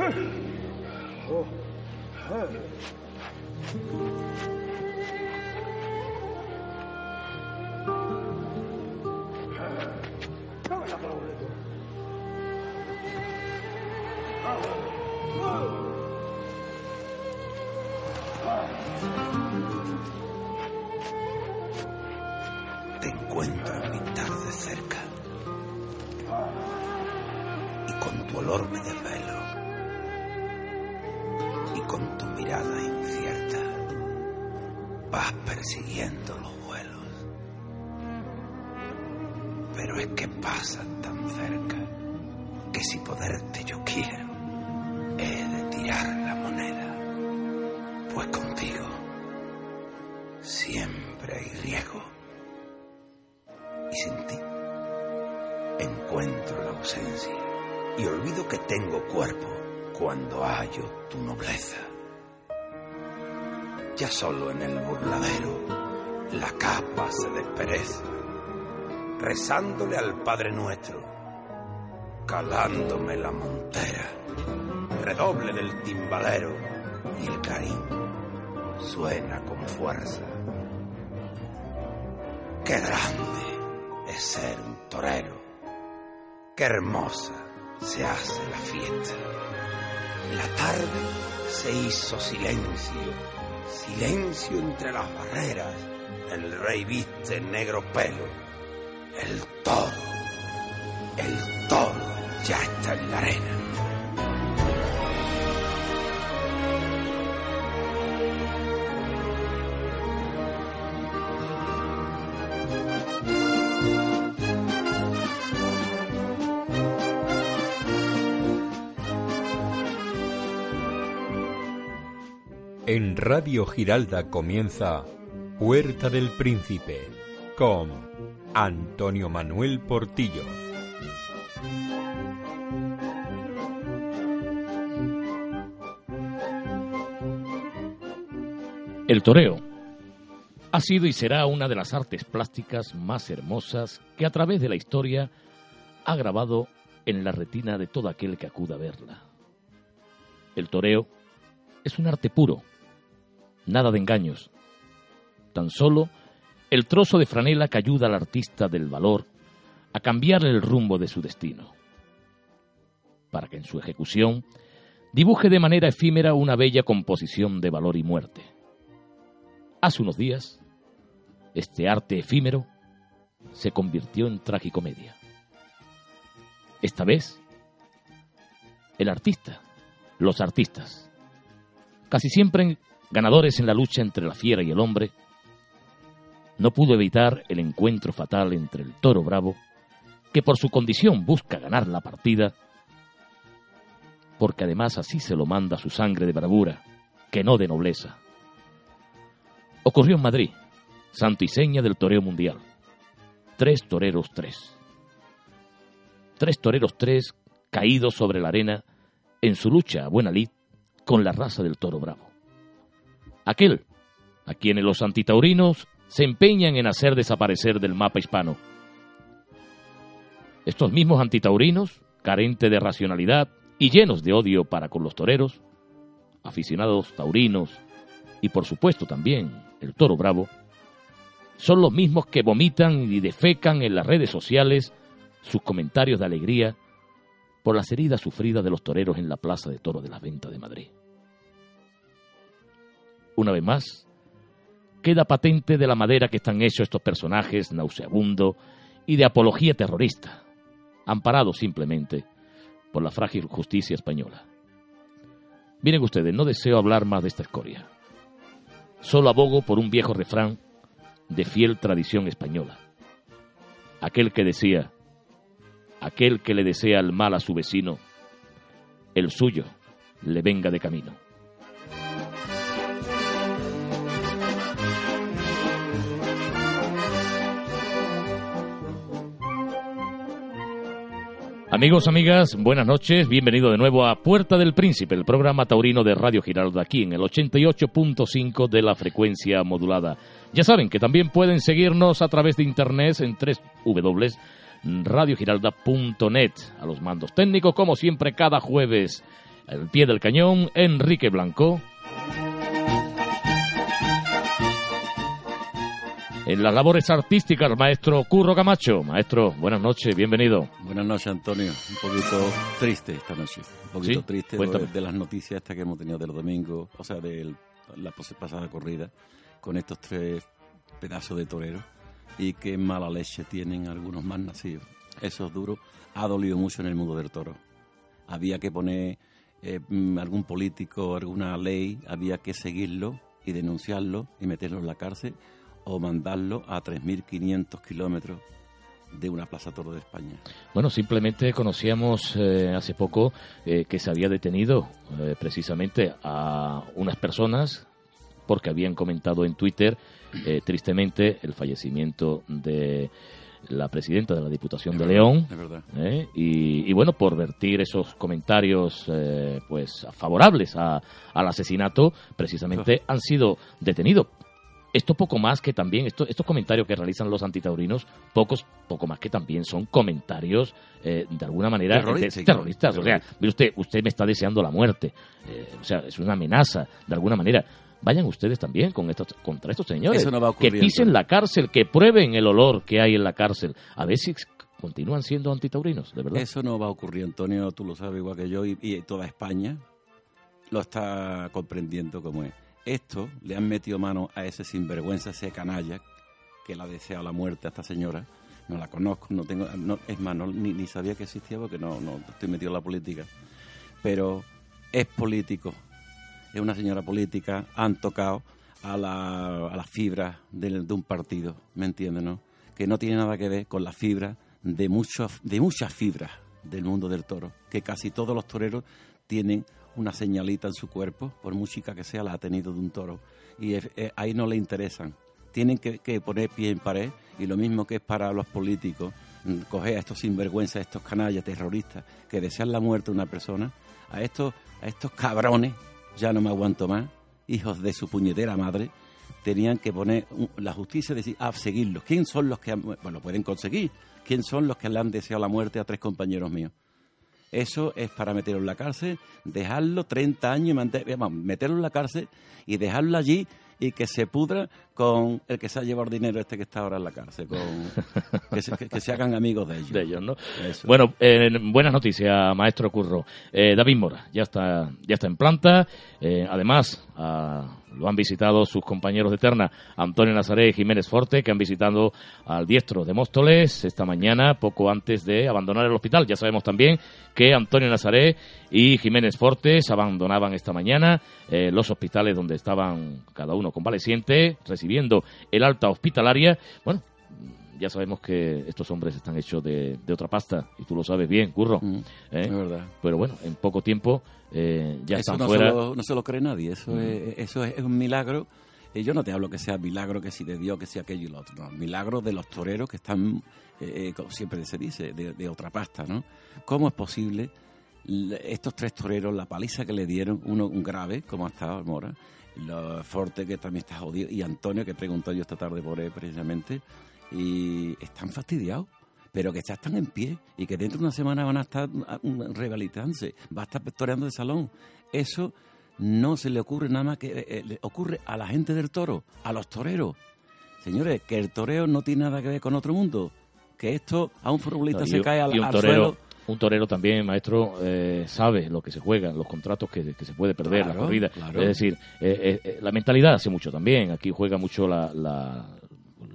Te persiguiendo los vuelos. Pero es que pasan tan cerca que si poderte yo quiero, he de tirar la moneda. Pues contigo siempre hay riesgo. Y sin ti encuentro la ausencia y olvido que tengo cuerpo cuando hallo tu nobleza. Ya solo en el burladero la capa se despereza, rezándole al Padre Nuestro, calándome la montera, redoble del timbalero y el carín suena con fuerza. Qué grande es ser un torero, qué hermosa se hace la fiesta. La tarde se hizo silencio, silencio entre las barreras. El rey viste negro pelo. El toro, el toro ya está en la arena. En Radio Giralda comienza Puerta del Príncipe con Antonio Manuel Portillo. El toreo ha sido y será una de las artes plásticas más hermosas que a través de la historia ha grabado en la retina de todo aquel que acuda a verla. El toreo es un arte puro, nada de engaños, tan solo el trozo de franela que ayuda al artista del valor a cambiarle el rumbo de su destino, para que en su ejecución dibuje de manera efímera una bella composición de valor y muerte. Hace unos días, este arte efímero se convirtió en tragicomedia. Esta vez, el artista, los artistas, casi siempre ganadores en la lucha entre la fiera y el hombre, no pudo evitar el encuentro fatal entre el toro bravo, que por su condición busca ganar la partida, porque además así se lo manda su sangre de bravura, que no de nobleza. Ocurrió en Madrid, santo y seña del toreo mundial. Tres toreros tres. Tres toreros tres caídos sobre la arena en su lucha a buena lid con la raza del toro bravo. Aquel a quienes los antitaurinos se empeñan en hacer desaparecer del mapa hispano. Estos mismos antitaurinos, carentes de racionalidad y llenos de odio para con los toreros, aficionados taurinos y por supuesto también el toro bravo, son los mismos que vomitan y defecan en las redes sociales sus comentarios de alegría por las heridas sufridas de los toreros en la Plaza de Toro de la Venta de Madrid. Una vez más, queda patente de la madera que están hechos estos personajes nauseabundo y de apología terrorista, amparados simplemente por la frágil justicia española. Miren ustedes, no deseo hablar más de esta escoria. Solo abogo por un viejo refrán de fiel tradición española. Aquel que decía, aquel que le desea el mal a su vecino, el suyo le venga de camino. Amigos, amigas, buenas noches. Bienvenido de nuevo a Puerta del Príncipe, el programa taurino de Radio Giralda, aquí en el 88.5 de la frecuencia modulada. Ya saben que también pueden seguirnos a través de internet en www.radiogiralda.net. A los mandos técnicos, como siempre, cada jueves al pie del cañón, Enrique Blanco. En las labores artísticas, maestro Curro Camacho. Maestro, buenas noches, bienvenido. Buenas noches, Antonio. Un poquito triste esta noche. Un poquito triste de, las noticias estas que hemos tenido de los domingos, o sea, de la pasada corrida, con estos tres pedazos de toreros y qué mala leche tienen algunos más nacidos. Eso es duro. Ha dolido mucho en el mundo del toro. Había que poner eh, mm, algún político, alguna ley, había que seguirlo y denunciarlo y meterlo en la cárcel o mandarlo a 3.500 kilómetros de una plaza toro de España. Bueno, simplemente conocíamos eh, hace poco eh, que se había detenido precisamente a unas personas porque habían comentado en Twitter eh, tristemente el fallecimiento de la presidenta de la Diputación de León ¿eh? y, bueno por vertir esos comentarios eh, pues favorables al asesinato precisamente han sido detenidos esto poco más que también esto, estos comentarios que realizan los antitaurinos pocos poco más que también son comentarios de alguna manera terroristas, o sea mire usted usted me está deseando la muerte o sea es una amenaza de alguna manera vayan ustedes también con estos, contra estos señores. que pisen la cárcel, que prueben el olor que hay en la cárcel. A ver si continúan siendo antitaurinos, de verdad. Eso no va a ocurrir, Antonio, tú lo sabes igual que yo, y, toda España lo está comprendiendo como es. Esto le han metido mano a ese sinvergüenza, ese canalla, que le ha deseado la muerte a esta señora. No la conozco, no tengo, es más, ni, ni, sabía que existía porque no, no estoy metido en la política. Pero es político, es una señora política, han tocado a la, a fibra de, un partido, ¿me entienden? No? Que no tiene nada que ver con la fibra de, muchos, de muchas fibras del mundo del toro, que casi todos los toreros tienen una señalita en su cuerpo, por música que sea, la ha tenido de un toro, y ahí no le interesan. Tienen que, poner pie en pared, y lo mismo que es para los políticos, mm, coger a estos sinvergüenzas, a estos canallas terroristas que desean la muerte de una persona, a estos, a estos cabrones ya no me aguanto más, hijos de su puñetera madre, tenían que poner la justicia decir, ah, seguirlos. ¿Quién son los que, bueno, pueden conseguir? ¿Quién son los que le han deseado la muerte a tres compañeros míos? Eso es para meterlo en la cárcel, dejarlo 30 años y meterlo en la cárcel y dejarlo allí y que se pudra con el que se ha llevado dinero este que está ahora en la cárcel, con, que, se, hagan amigos de ellos. De ellos ¿no? Bueno, eh, buenas noticias, maestro Curro. Eh, David Mora ya está, ya está en planta. Eh, además, lo han visitado sus compañeros de terna, Antonio Nazaré y Jiménez Forte, que han visitado al diestro de Móstoles esta mañana, poco antes de abandonar el hospital. Ya sabemos también que Antonio Nazaré y Jiménez Fortes abandonaban esta mañana los hospitales donde estaban cada uno convaleciente, recibiendo el alta hospitalaria. Bueno, ya sabemos que estos hombres están hechos de, otra pasta, y tú lo sabes bien, Curro. Mm, ¿eh? Es verdad. Pero bueno, en poco tiempo eh, ya eso están fuera. no se lo cree nadie, eso, mm. es, eso es, un milagro. Y yo no te hablo que sea milagro, que si de Dios, que sea aquello y lo otro. No, milagro de los toreros que están, eh, como siempre se dice, de, otra pasta, ¿no? ¿Cómo es posible estos tres toreros, la paliza que le dieron, uno un grave, como ha estado Mora, lo Forte, que también está jodido, y Antonio, que preguntó yo esta tarde por él precisamente, y están fastidiados pero que ya están en pie y que dentro de una semana van a estar rehabilitándose, va a estar toreando de salón. Eso no se le ocurre nada más que eh, eh, le ocurre a la gente del toro, a los toreros. Señores, que el toreo no tiene nada que ver con otro mundo, que esto a un futbolista se cae al, un torero, Un torero también, maestro, eh, sabe lo que se juega, los contratos que, se puede perder, la corrida. Es decir, la mentalidad hace mucho también. Aquí juega mucho la, la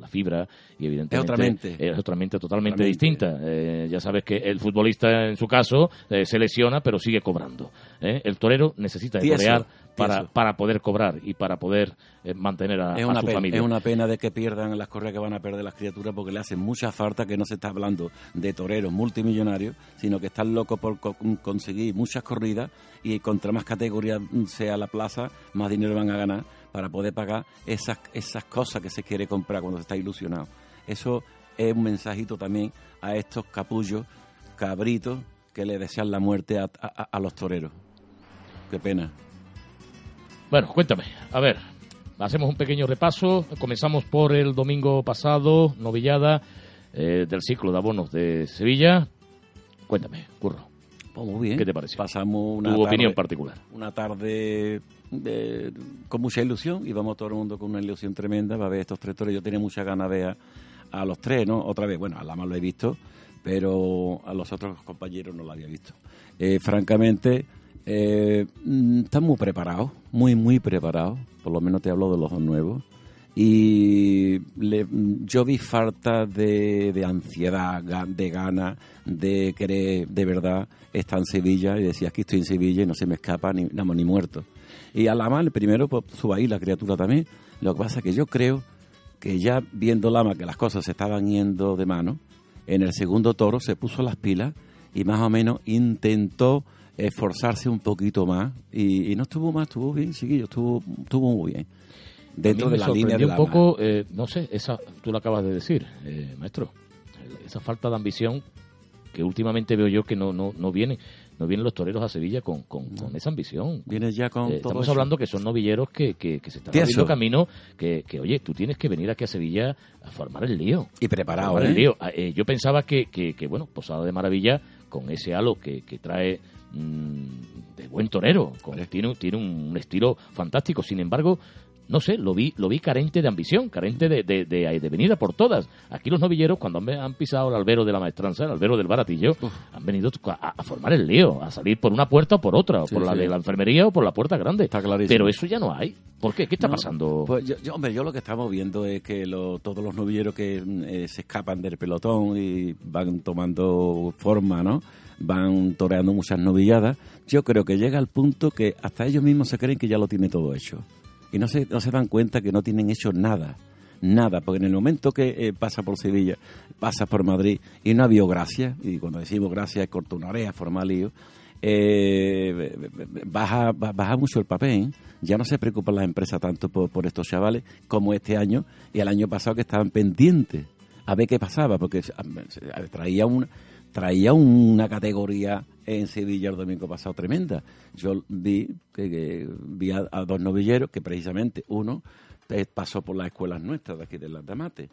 fibra y evidentemente es otra mente, totalmente distinta. Eh, ya sabes que el futbolista en su caso eh, se lesiona pero sigue cobrando. ¿eh? El torero necesita de torear para, para poder cobrar y para poder mantener a, su familia. Es una pena de que pierdan las correas que van a perder las criaturas porque le hacen mucha falta que no se está hablando de toreros multimillonarios, sino que están locos por conseguir muchas corridas y contra más categoría sea la plaza, más dinero van a ganar para poder pagar esas, esas cosas que se quiere comprar cuando se está ilusionado. Eso es un mensajito también a estos capullos, cabritos, que le desean la muerte a, los toreros. Qué pena. Bueno, cuéntame, a ver, hacemos un pequeño repaso. Comenzamos por el domingo pasado, novillada eh, del ciclo de abonos de Sevilla. Cuéntame, curro. Pues muy bien. ¿Qué te pareció? Pasamos una Tu tarde, opinión particular. una tarde con mucha ilusión. Íbamos todo el mundo con una ilusión tremenda para ver estos tres toros. Yo tenía muchas ganas de a, a los tres, ¿no? Otra vez, bueno, a Lama lo he visto, pero a los otros compañeros no lo había visto. Eh, francamente, eh, mm, están muy preparados, muy, muy preparados. Por lo menos te hablo de los dos nuevos. Y le- yo vi falta de, de ansiedad, de ganas, de querer de verdad estar en Sevilla. Y decía, aquí estoy en Sevilla y no se me escapa ni, vamos, ni muerto. Y a Lama, el primero, pues sube ahí la criatura también. Lo que pasa es que yo creo que ya viendo Lama que las cosas se estaban yendo de mano, en el segundo toro se puso las pilas y más o menos intentó esforzarse un poquito más. Y, y no estuvo más, estuvo bien, chiquillo, estuvo, estuvo muy bien. Dentro de la línea de Lama. un poco, eh, no sé, esa, tú lo acabas de decir, eh, maestro, esa falta de ambición que últimamente veo yo que no, no, no viene, no vienen los toreros a Sevilla con, con, con esa ambición. Viene ya con Eh, todo estamos eso. hablando que son novilleros que, que, que se están abriendo camino, que, que, oye, tú tienes que venir aquí a Sevilla a formar el lío. Y preparado, Formar el ¿eh? lío. Ah, eh, yo pensaba que, que, que, bueno, Posada de Maravilla, con ese halo que, que trae mm, de buen torero, con- tiene, tiene un estilo fantástico. Sin embargo, no sé, lo vi, lo vi carente de ambición, carente de, de, de, de venida por todas. Aquí los novilleros, cuando han, han pisado el albero de la maestranza, el albero del baratillo, han venido a, a formar el lío, a salir por una puerta o por otra, o Sí, por la de la enfermería o por la puerta grande. Está clarísimo. Pero eso ya no hay. ¿Por qué? ¿Qué está No, pasando? Pues yo, yo, hombre, yo lo que estamos viendo es que lo- todos los novilleros que eh, se escapan del pelotón y van tomando forma, ¿no? Van toreando muchas novilladas. Yo creo que llega al punto que hasta ellos mismos se creen que ya lo tiene todo hecho. Y no se, no se dan cuenta que no tienen hecho nada. Nada, porque en el momento que eh, pasa por Sevilla, pasa por Madrid y no ha habido gracia, y cuando decimos gracia es cortar una oreja, formar lío, eh, baja, ba- baja mucho el papel. Ya no se preocupan las empresas tanto por, por estos chavales como este año y el año pasado que estaban pendientes a ver qué pasaba, porque se- traía un traía una categoría en Sevilla el domingo pasado tremenda. Yo vi que, que vi a, a dos novilleros que precisamente uno eh, pasó por las escuelas nuestras de aquí de Landamate,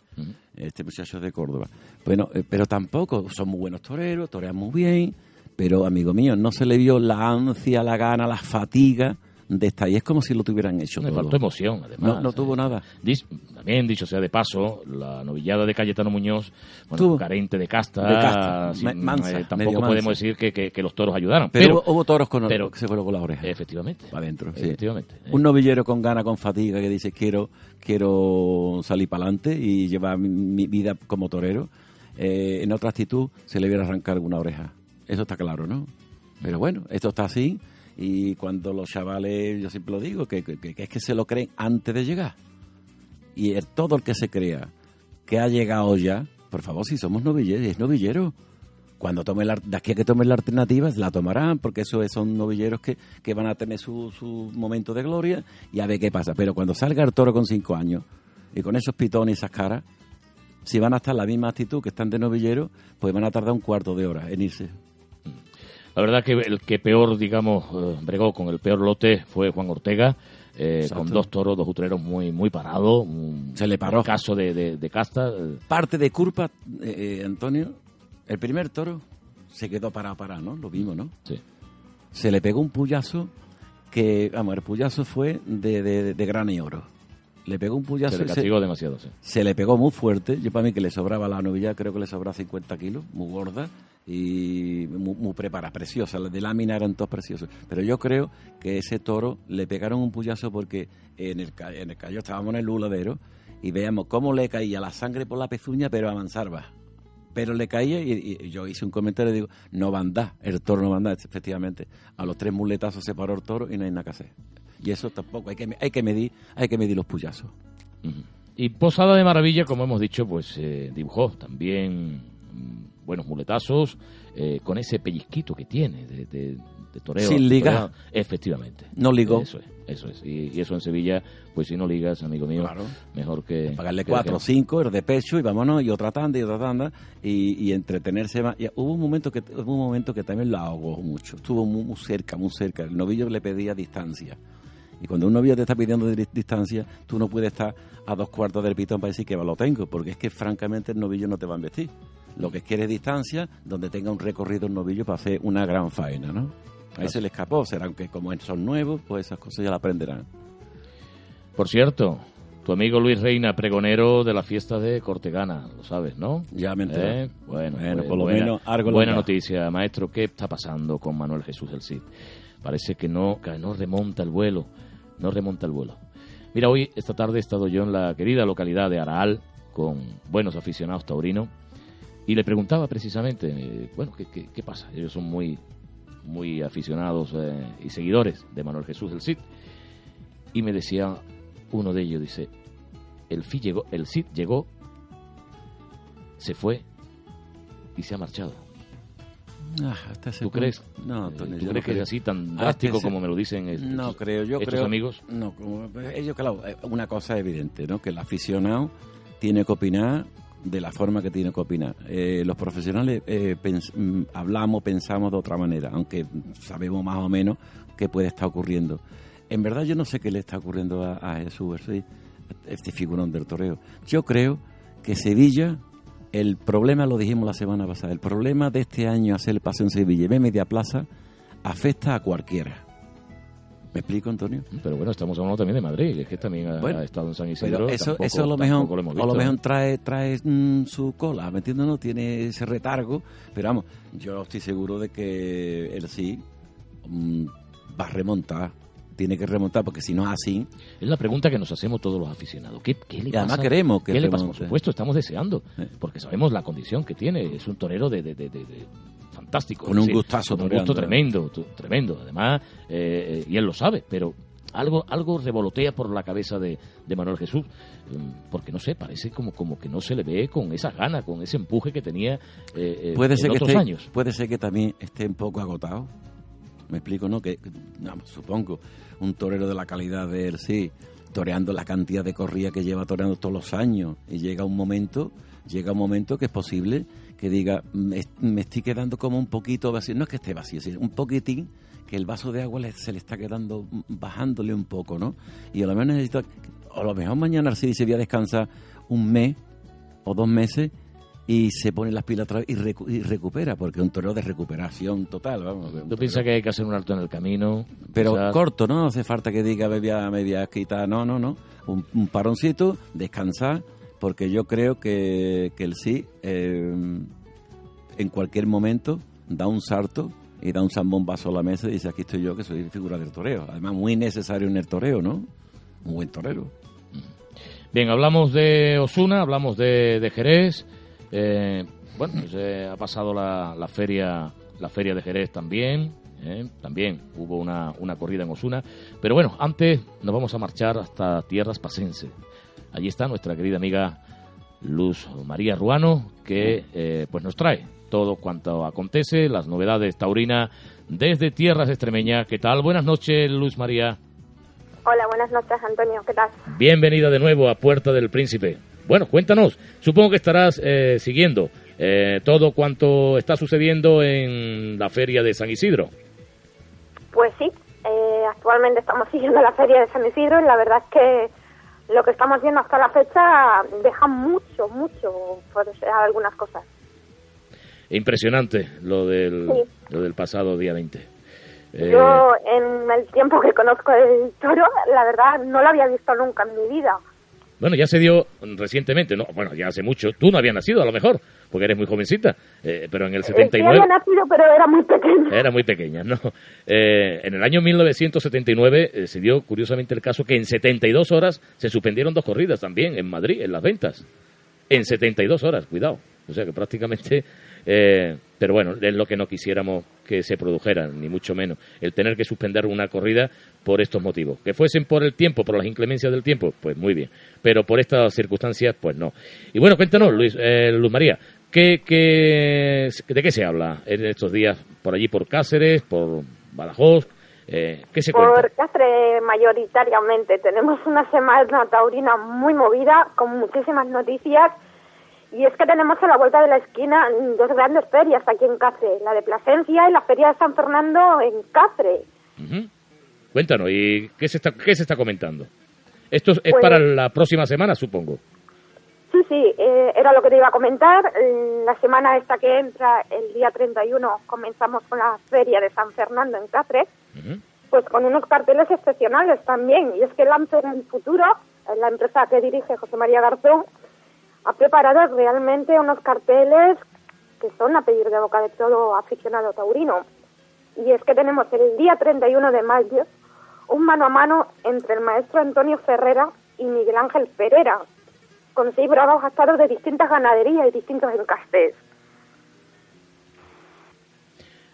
este muchacho es de Córdoba. Bueno, eh, pero tampoco son muy buenos toreros, torean muy bien, pero amigo mío, no se le vio la ansia, la gana, la fatiga de estar ahí. Es como si lo tuvieran hecho Me todo. faltó emoción, además. No, no tuvo nada. Dis- también, dicho sea de paso, la novillada de Cayetano Muñoz, bueno, Tuvo. carente de casta, De casta, sin- mansa, eh, tampoco mansa. podemos decir que, que- que los toros ayudaron. Pero, Pero, hubo, hubo toros con pero- que se fueron con las orejas. efectivamente, para adentro, sí. efectivamente. eh. Un novillero con gana, con fatiga, que dice quiero quiero salir para adelante y llevar mi, mi vida como torero. Eh, en otra actitud se le hubiera arrancado alguna oreja. Eso está claro, ¿no? Pero bueno, esto está así y cuando los chavales, yo siempre lo digo, que, es que se lo creen antes de llegar. Y el- todo el que se crea que ha llegado ya, por favor, si somos novilleros, es novillero. Cuando tome la, de aquí que tomen la alternativa, la tomarán, porque eso es- son novilleros que, que van a tener su, su momento de gloria y a ver qué pasa. Pero cuando salga el toro con cinco años y con esos pitones y esas caras, si van a estar en la misma actitud que están de novillero, pues van a tardar un cuarto de hora en irse. La verdad que el que peor, digamos, eh, bregó con el peor lote fue Juan Ortega, eh, con dos toros, dos utreros muy muy parados. Se le paró. Caso de, de- de casta. eh, Parte de culpa, eh, Antonio, el primer toro se quedó parado, parado, ¿no? Lo vimos, ¿no? sí. se le pegó un puyazo que, vamos, el puyazo fue de, de, de grana y oro. Le pegó un puyazo Se le y se, castigó demasiado, sí. se le pegó muy fuerte. Yo para mí que le sobraba la novilla, creo que le sobraba 50 kilos, muy gorda y muy, muy preparada, preciosa. Las de lámina eran todos preciosos. Pero yo creo que ese toro le pegaron un puyazo porque en el, en el callo estábamos en el luladero y veíamos cómo le caía la sangre por la pezuña, pero a. Pero le caía y, yo hice un comentario y digo, no andar, el toro no andar. Efectivamente, a los tres muletazos se paró el toro y no hay nada que hacer. Y eso tampoco, hay que, hay que medir, hay que medir los puyazos. Y Posada de Maravilla, como hemos dicho, pues eh, dibujó también mm, buenos muletazos, eh, con ese pellizquito que tiene de, de, de toreo. Sin ligar. toreado. Efectivamente. No ligó. Eso es, eso es. Y, y eso en Sevilla, pues si no ligas, amigo mío, Claro. mejor que... pagarle que- cuatro o cinco, el de pecho y vámonos, y otra tanda y otra tanda, y, y entretenerse más. Y hubo un momento que hubo un momento que también lo ahogó mucho, estuvo muy, muy cerca, muy cerca. El novillo le pedía distancia. Y cuando un novillo te está pidiendo di- distancia, tú no puedes estar a dos cuartos del pitón para decir que lo tengo, porque es que francamente el novillo no te va a investir. Lo que quiere es distancia, donde tenga un recorrido un novillo para hacer una gran faena, ¿no? A ese le escapó, será que como son nuevos, pues esas cosas ya la aprenderán. Por cierto, tu amigo Luis Reina, pregonero de la fiesta de Cortegana, lo sabes, ¿no? Ya me enteré. ¿Eh? Bueno, Bueno, pues por lo buena, menos algo buena noticia, maestro. ¿Qué está pasando con Manuel Jesús del Cid? Parece que no, que no remonta el vuelo, no remonta el vuelo. Mira, hoy, esta tarde, he estado yo en la querida localidad de Araal con buenos aficionados taurinos y le preguntaba precisamente, eh, bueno, ¿qué, qué, qué pasa? Ellos son muy, muy aficionados eh, y seguidores de Manuel Jesús del Cid. Y me decía uno de ellos, dice, el, Fi llegó, el Cid llegó, se fue y se ha marchado. Ah, hasta ¿Tú crees? No, Eh, ¿Tú yo crees que es creo. así tan drástico como me lo dicen est- No estos- creo, yo estos creo. amigos? No, como- ellos, claro, eh, una cosa es evidente, ¿no? Que el aficionado tiene que opinar de la forma que tiene que opinar. Eh, los profesionales eh, mm, hablamos, pensamos de otra manera, aunque sabemos más o menos qué puede estar ocurriendo. En verdad yo no sé qué le está ocurriendo a, Jesús este figurón del toreo. Yo creo que Sevilla, el problema, lo dijimos la semana pasada, el problema de este año hacer el paseo en Sevilla y media plaza afecta a cualquiera. ¿Me explico, Antonio? Pero bueno, estamos hablando también de Madrid, es que también ha, Bueno, ha estado en San Isidro. Pero eso, tampoco- eso a lo mejor, lo hemos a lo visto, mejor ¿no? trae, trae mm, su cola, ¿me entiendes? No tiene ese retargo, pero vamos, yo estoy seguro de que él sí mm, va a remontar, tiene que remontar, porque si no es así, Es la pregunta que nos hacemos todos los aficionados. ¿Qué, qué le y además pasa? queremos que ¿Qué le pasa? Por supuesto, estamos deseando, Sí. porque sabemos la condición que tiene. Es un torero de- de- de- fantástico. Con un Sí, gustazo Con un gusto tremendo, tremendo. Además, eh, y él lo sabe, pero algo algo revolotea por la cabeza de, de Manuel Jesús, mm, porque no sé, parece como, como que no se le ve con esa gana, con ese empuje que tenía eh, eh, puede en ser que otros esté, años. puede ser que también esté un poco agotado me explico no que vamos, supongo un torero de la calidad de él sí toreando la cantidad de corrida que lleva toreando todos los años y llega un momento llega un momento que es posible que diga me, me estoy quedando como un poquito vacío no es que esté vacío sino un poquitín que el vaso de agua le- se le está quedando mm, bajándole un poco no y a lo mejor necesita o a lo mejor mañana sí se voy a descansar un mes o dos meses y se pone las pilas vez y, recu- y recupera, porque es un torero de recuperación total, vamos. ¿Tú piensas que hay que hacer un alto en el camino? Pero corto, ¿no? No hace falta que diga me voy a, me voy a quitar, no, no, no. Un, un paroncito, descansar, porque yo creo que, que el sí eh, en cualquier momento da un salto y da un zambombazo a la mesa y dice aquí estoy yo que soy figura del toreo. Además muy necesario en el toreo, ¿no? Un buen torero. Bien, hablamos de Osuna, hablamos de, de Jerez. eh, bueno, pues, eh, ha pasado la, la feria la feria de Jerez también. eh, también hubo una, una corrida en Osuna. Pero bueno, antes nos vamos a marchar hasta tierras pasense. Allí está nuestra querida amiga Luz María Ruano, que eh, pues nos trae todo cuanto acontece, las novedades taurina desde tierras extremeñas. ¿Qué tal? Buenas noches, Luz María. Hola, buenas noches, Antonio. ¿Qué tal? Bienvenida de nuevo a Puerta del Príncipe. Bueno, cuéntanos, supongo que estarás eh, siguiendo eh, todo cuanto está sucediendo en la feria de San Isidro. Pues sí, eh, actualmente estamos siguiendo la feria de San Isidro y la verdad es que lo que estamos viendo hasta la fecha deja mucho, mucho por algunas cosas. Impresionante lo del, Sí. lo del pasado día 20. Eh, Yo, en el tiempo que conozco el toro, la verdad no lo había visto nunca en mi vida. Bueno, ya se dio recientemente, no, bueno, ya hace mucho. Tú no habías nacido, a lo mejor, porque eres muy jovencita, eh, pero en el Eh, Sí 79... había nacido, pero era muy pequeño. Era muy pequeña, ¿no? Eh, en el año 1979 eh, se dio curiosamente el caso que en 72 horas se suspendieron dos corridas también en Madrid, en las ventas. En 72 horas, cuidado. O sea que prácticamente... eh, pero bueno, es lo que no quisiéramos que se produjera, ni mucho menos. El tener que suspender una corrida por estos motivos. Que fuesen por el tiempo, por las inclemencias del tiempo, pues muy bien. Pero por estas circunstancias, pues no. Y bueno, cuéntanos, Luis, eh, Luz María, ¿qué, qué, ¿de qué se habla en estos días por allí, por Cáceres, por Badajoz? Eh, ¿Qué se Por? Cáceres mayoritariamente. Tenemos una semana taurina muy movida, con muchísimas noticias. Y es que tenemos a la vuelta de la esquina dos grandes ferias aquí en Cáceres. La de Plasencia y la feria de San Fernando en Cáceres. Cuéntanos, ¿y qué se está, qué se está comentando? Esto es Pues- para la próxima semana, supongo. Sí, sí, eh, era lo que te iba a comentar. Eh, La semana esta que entra, el día 31, comenzamos con la feria de San Fernando en Cáceres, pues con unos carteles excepcionales también. Y es que Lancer en el futuro, la empresa que dirige José María Garzón, ha preparado realmente unos carteles que son a pedir de boca de todo aficionado taurino. Y es que tenemos el día 31 de mayo un mano a mano entre el maestro Antonio Ferrera y Miguel Ángel Pereira, con seis bravos gastados de distintas ganaderías y distintos encastes.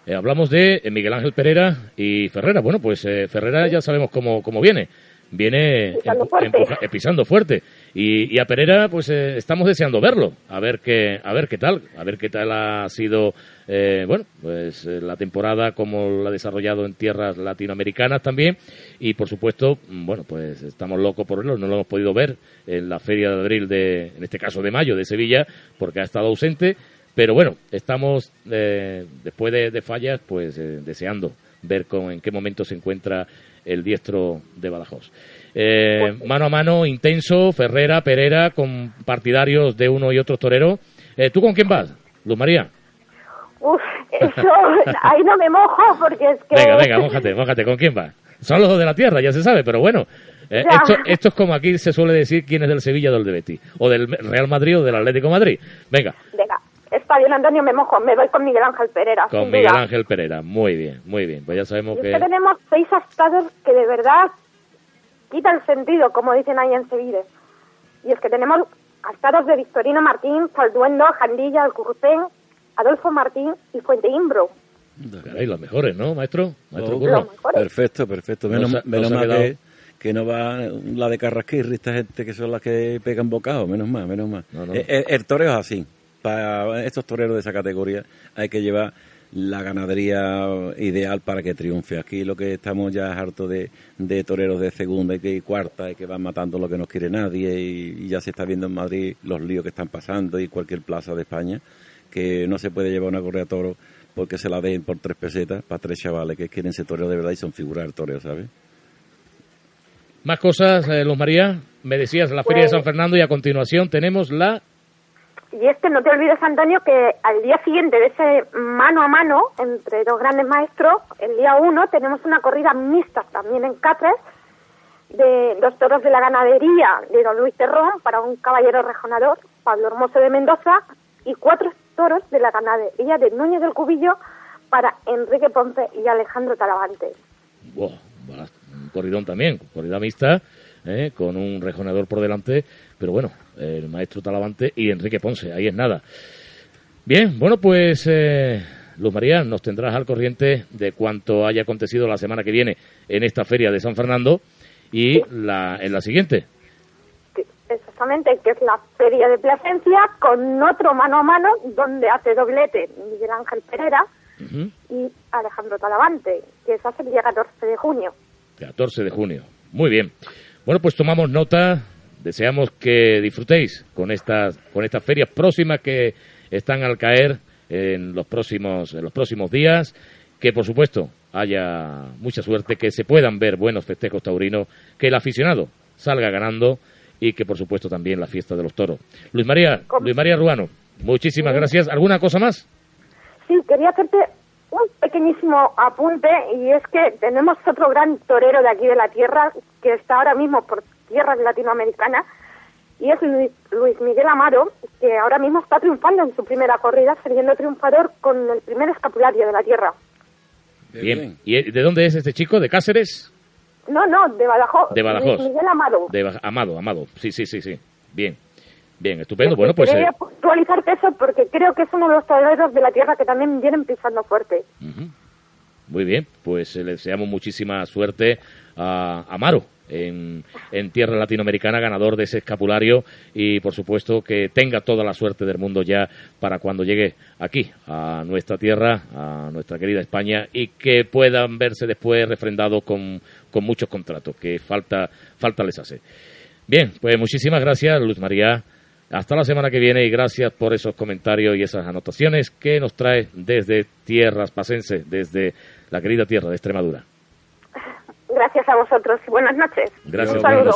Eh, hablamos de eh, Miguel Ángel Pereira y Ferrera. Bueno, pues eh, Ferrera ya sabemos cómo, cómo viene. Viene Pisando fuerte. empuja- eh, pisando fuerte. Y, y a Pereira, pues eh, estamos deseando verlo. A ver qué, a ver qué tal. A ver qué tal ha sido, eh, bueno, pues eh, la temporada, como la ha desarrollado en tierras latinoamericanas también. Y por supuesto, mm, bueno, pues estamos locos por verlo. No lo hemos podido ver en la Feria de Abril de, en este caso de mayo, de Sevilla, porque ha estado ausente. Pero bueno, estamos eh, después de, fallas, pues eh, deseando ver con, en qué momento se encuentra el diestro de Badajoz. Eh, mano a mano, intenso, Ferrera, Pereira, con partidarios de uno y otro torero. Eh, ¿Tú con quién vas, Luz María? Uf, eso, ahí no me mojo porque es que... Venga, venga, mójate, mójate, ¿con quién vas? Son los dos de la tierra, ya se sabe, pero bueno. eh, esto, esto es como aquí se suele decir quién es del Sevilla o del de Betis, o del Real Madrid o del Atlético de Madrid. Venga, Venga, está bien, Antonio, me mojo. Me voy con Miguel Ángel Pereira. con Miguel. Ángel Pereira. Muy bien, muy bien. Pues ya sabemos Y es que... que tenemos seis astados que de verdad quita el sentido, como dicen ahí en Sevilla. Y es que tenemos astados de Victorino Martín, Falduendo, Jandilla, Alcurrucén, Adolfo Martín y Fuente Imbro. Caray, los mejores, ¿no, maestro? Maestro Oh. Perfecto, perfecto. No Menos, no mal que, que no va la de Carrasquirri, esta gente que son las que pegan bocados, menos mal, menos mal. No, no. Eh, eh, El, toreo es así. Para estos toreros de esa categoría hay que llevar la ganadería ideal para que triunfe. Aquí lo que estamos ya es harto de, de toreros de segunda y que cuarta y que van matando lo que no quiere nadie y, y ya se está viendo en Madrid los líos que están pasando y cualquier plaza de España que no se puede llevar una correa toro porque se la den por tres pesetas para tres chavales que quieren ser toreo de verdad y son figuras del toreo, ¿sabes? Más cosas, eh, Luz María. Me decías la Feria de Pues- San Fernando y a continuación tenemos la... Y es que no te olvides, Antonio, que al día siguiente de ese mano a mano entre dos grandes maestros, el día uno, tenemos una corrida mixta también en Cáceres de dos toros de la ganadería de don Luis Terrón para un caballero rejonador, Pablo Hermoso de Mendoza, y cuatro toros de la ganadería de Núñez del Cubillo para Enrique Ponce y Alejandro Talavante. Bast- un corridón también, corrida mixta, eh, con un rejonador por delante, pero bueno, el maestro Talavante y Enrique Ponce, ahí es nada. Bien, bueno, pues eh, Luz María, nos tendrás al corriente de cuanto haya acontecido la semana que viene en esta feria de San Fernando y la, en la siguiente. exactamente, que es la Feria de Plasencia, con otro mano a mano donde hace doblete Miguel Ángel Pereira y Alejandro Talavante, que se hace el día 14 de junio. 14 de junio. Muy bien. Bueno, pues tomamos nota. Deseamos que disfrutéis con estas, con estas ferias próximas que están al caer en los próximos, en los próximos días. Que por supuesto haya mucha suerte, que se puedan ver buenos festejos taurinos, que el aficionado salga ganando y que por supuesto también la fiesta de los toros. Luis María. Luis María Ruano, muchísimas gracias. ¿Alguna cosa más? Sí, quería hacerte un pequeñísimo apunte y es que tenemos otro gran torero de aquí de la tierra que está ahora mismo por tierras latinoamericanas y es Luis, Luis Miguel Amaro que ahora mismo está triunfando en su primera corrida, saliendo triunfador con el primer escapulario de la tierra. Bien. ¿Y de dónde es este chico? ¿De Cáceres? No, no, de Badajoz. De Badajoz. Luis Miguel Amaro. De Ba- Amado, Amado. Sí, sí, sí, sí. Bien. Bien, estupendo. Bueno, pues... Quería eh, puntualizarte eso porque creo que es uno de los toreros de la tierra que también vienen pisando fuerte. Muy bien, pues eh, le deseamos muchísima suerte a Amaro en, en tierra latinoamericana, ganador de ese escapulario y por supuesto que tenga toda la suerte del mundo ya para cuando llegue aquí, a nuestra tierra, a nuestra querida España y que puedan verse después refrendados con, con muchos contratos, que falta, falta les hace. Bien, pues muchísimas gracias, Luz María. Hasta la semana que viene y gracias por esos comentarios y esas anotaciones que nos trae desde tierras pasenses, desde la querida tierra de Extremadura. Gracias a vosotros y buenas noches. Gracias, Un saludo.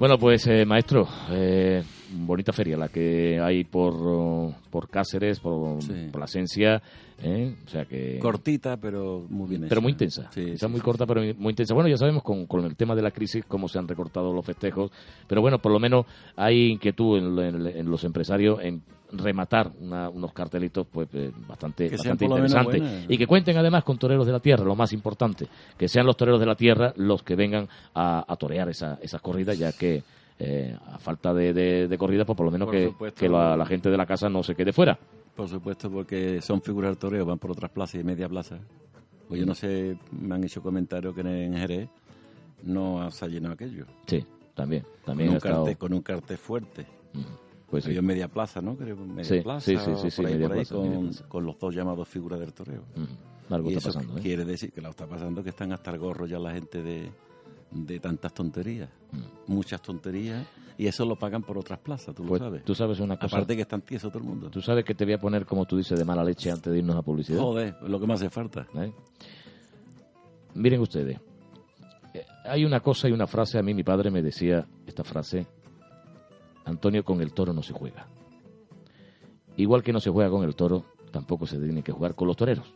Bueno, pues eh, maestro, eh, bonita feria la que hay por, por Cáceres, por, Sí. por la Esencia, ¿eh? o sea que... Cortita, pero muy bien pero hecha. muy intensa, Sí, muy corta pero muy intensa. Bueno, ya sabemos con, con el tema de la crisis cómo se han recortado los festejos, pero bueno, por lo menos hay inquietud en, en- en los empresarios en rematar una- unos cartelitos pues eh, bastante, bastante interesantes y que cuenten además con toreros de la tierra, lo más importante, que sean los toreros de la tierra los que vengan a, a torear esa- esas corridas, ya que eh, a falta de, de, de corridas, pues por lo menos Por que, supuesto. que la, la gente de la casa no se quede fuera. Por supuesto, porque son figuras del toreo, van por otras plazas y media plaza. Pues yo no sé, me han hecho comentarios que en Jerez no se ha llenado aquello. Sí, también, Con también un, ha estado- cartel, con un cartel fuerte. pues sí. Yo en media plaza, ¿no? Creo media Sí, plaza. sí, sí, sí, sí, por ahí, media por ahí, plaza, con, media plaza. con los dos llamados figuras del toreo. Mm, algo y está eso pasando, ¿eh? quiere decir que lo está pasando que están hasta el gorro ya la gente de, de tantas tonterías. Mm. Muchas tonterías. Y eso lo pagan por otras plazas, tú Pues, lo sabes. tú sabes una cosa. Aparte que están tiesos todo el mundo. Tú sabes que te voy a poner, como tú dices, de mala leche antes de irnos a publicidad. Joder, lo que me hace falta. ¿eh? Miren ustedes, eh, hay una cosa y una frase, a mí mi padre me decía esta frase, Antonio, con el toro no se juega. Igual que no se juega con el toro, tampoco se tiene que jugar con los toreros.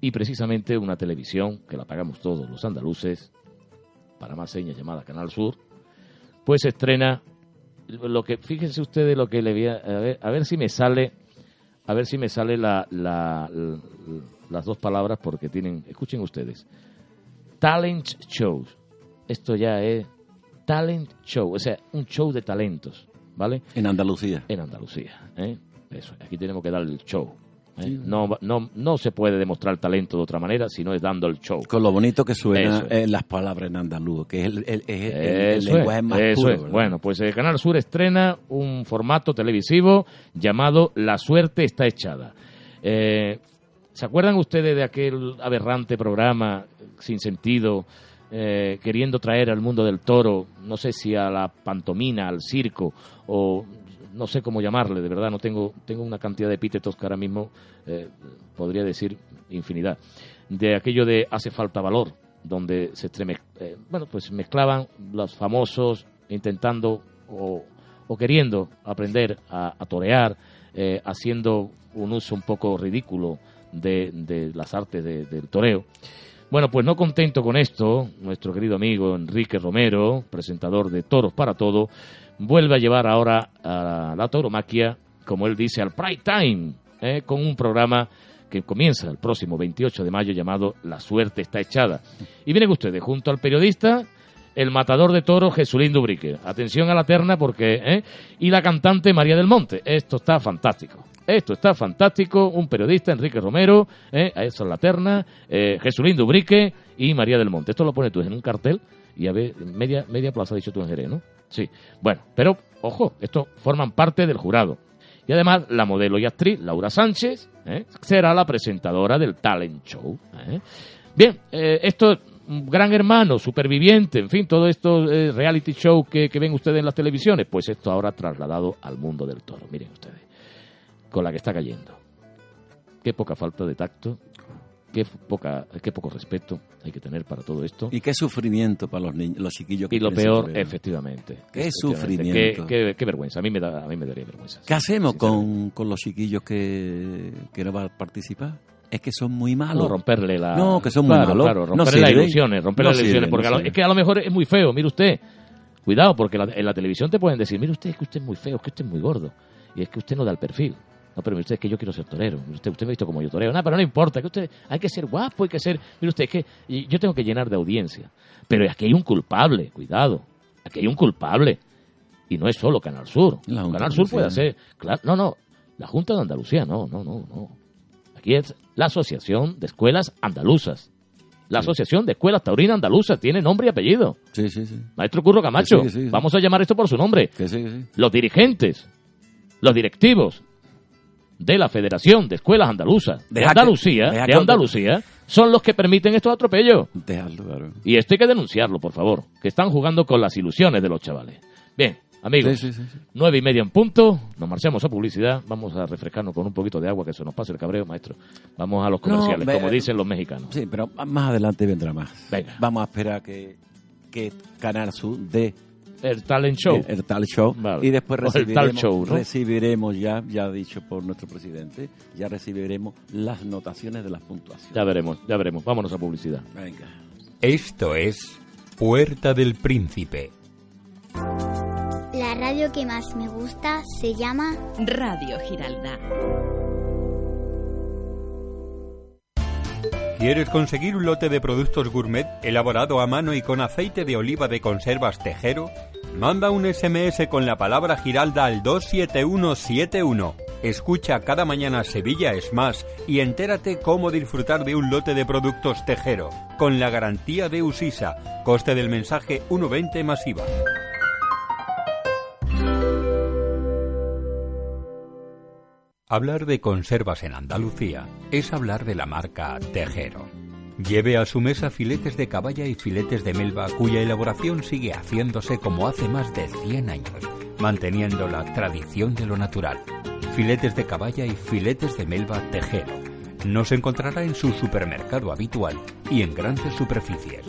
Y precisamente una televisión, que la pagamos todos los andaluces, para más señas llamada Canal Sur, pues estrena lo que, fíjense ustedes lo que le voy a, a ver, a ver si me sale, a ver si me sale la, la- la- las dos palabras porque tienen, escuchen ustedes, talent shows. Esto ya es talent show, o sea, un show de talentos, ¿vale? En Andalucía. En Andalucía, ¿eh? Eso, aquí tenemos que dar el show. ¿Eh? Sí. No, no, no se puede demostrar talento de otra manera si no es dando el show. Con lo bonito que suena es. eh, las palabras en andaluz, que es el, el- es el- el Eso lenguaje es, más eso puro. es. ¿verdad? Bueno, pues el Canal Sur estrena un formato televisivo llamado La suerte está echada. Eh, ¿Se acuerdan ustedes de aquel aberrante programa sin sentido, eh, queriendo traer al mundo del toro, no sé si a la pantomina, al circo, o no sé cómo llamarle, de verdad, no tengo, tengo una cantidad de epítetos que ahora mismo eh, podría decir infinidad. De aquello de hace falta valor, donde se estreme- eh, bueno, pues mezclaban los famosos intentando o, o queriendo aprender a, torear, eh, haciendo un uso un poco ridículo de, de las artes de- del toreo. Bueno, pues no contento con esto, nuestro querido amigo Enrique Romero, presentador de Toros para Todo, vuelve a llevar ahora a la tauromaquia, como él dice, al prime time, ¿eh? con un programa que comienza el próximo 28 de mayo llamado La suerte está echada. Y miren ustedes, junto al periodista, el matador de toros Jesulín Dubrique. Atención a la terna porque... ¿eh? Y la cantante María del Monte. Esto está fantástico. Esto está fantástico. Un periodista, Enrique Romero, ¿eh? eso es la terna, eh, Jesulín Dubrique y María del Monte. Esto lo pones tú en un cartel y a ver, media, media plaza, dicho tú en Jerez, ¿no? Sí. Bueno, pero, ojo, estos forman parte del jurado. Y además, la modelo y actriz Laura Sánchez ¿eh? será la presentadora del talent show. ¿eh? Bien, eh, esto es un gran hermano, superviviente, en fin, todo esto eh, reality show que, que ven ustedes en las televisiones, pues esto ahora trasladado al mundo del toro. Miren ustedes, con la que está cayendo. Qué poca falta de tacto, qué, poca, qué poco respeto hay que tener para todo esto. Y qué sufrimiento para los niños, los chiquillos que Y lo peor, efectivamente. Qué sufrimiento. Qué, qué- qué vergüenza. A mí me, da, a mí me daría vergüenza. ¿Qué hacemos con, con los chiquillos que, que no van a participar? Es que son muy malos. No, romperle la... No, que son muy malos. Claro, No romperle las ilusiones, romperle No las ilusiones, sirven, porque no lo- es que a lo mejor es muy feo, mire usted. Cuidado, porque la- en la televisión te pueden decir, mire usted, es que usted es muy feo, es que usted es muy gordo, y es que usted no da el perfil. No, pero mire usted, es que yo quiero ser torero. Usted, usted me ha visto como yo toreo. No, pero no importa, que usted hay que ser guapo, hay que ser... Mire usted, es que yo tengo que llenar de audiencia. Pero aquí hay un culpable, cuidado. Aquí hay un culpable. Y no es solo Canal Sur. La Canal Sur puede hacer... Claro, no, no. La Junta de Andalucía, no, no, no, no. Aquí es la Asociación de Escuelas Andaluzas. La Asociación de Escuelas Taurina Andaluza tiene nombre y apellido. Sí, sí, sí. Maestro Curro Camacho, Que sí, que sí, sí. vamos a llamar esto por su nombre. Sí, sí. Los dirigentes, los directivos de la Federación de Escuelas Andaluzas de que- Andalucía, de Andalucía, son los que permiten estos atropellos. Déjalo, claro. Y esto hay que denunciarlo, por favor, que están jugando con las ilusiones de los chavales. Bien, amigos, Sí, sí, sí, sí. nueve y media en punto, nos marchamos a publicidad, vamos a refrescarnos con un poquito de agua que se nos pase el cabreo, maestro. Vamos a los comerciales, ve- como dicen los mexicanos. Sí, pero más adelante vendrá más. Venga. Vamos a esperar que, que Canal Sur dé El talent show. El, el talent show. Vale. Y después recibiremos, talk show, ¿no? recibiremos ya, ya dicho por nuestro presidente, ya recibiremos las notaciones de las puntuaciones. Ya veremos, ya veremos. Vámonos a publicidad. Venga. Esto es Puerta del Príncipe. La radio que más me gusta se llama Radio Giralda. ¿Quieres conseguir un lote de productos gourmet elaborado a mano y con aceite de oliva de conservas Tejero? Manda un SMS con la palabra Giralda al 27171. Escucha cada mañana Sevilla es más y entérate cómo disfrutar de un lote de productos Tejero, con la garantía de Usisa, coste del mensaje 1,20 masiva. Hablar de conservas en Andalucía es hablar de la marca Tejero. Lleve a su mesa filetes de caballa y filetes de melva cuya elaboración sigue haciéndose como hace más de 100 años, manteniendo la tradición de lo natural. Filetes de caballa y filetes de melva Tejero. Nos encontrará en su supermercado habitual y en grandes superficies.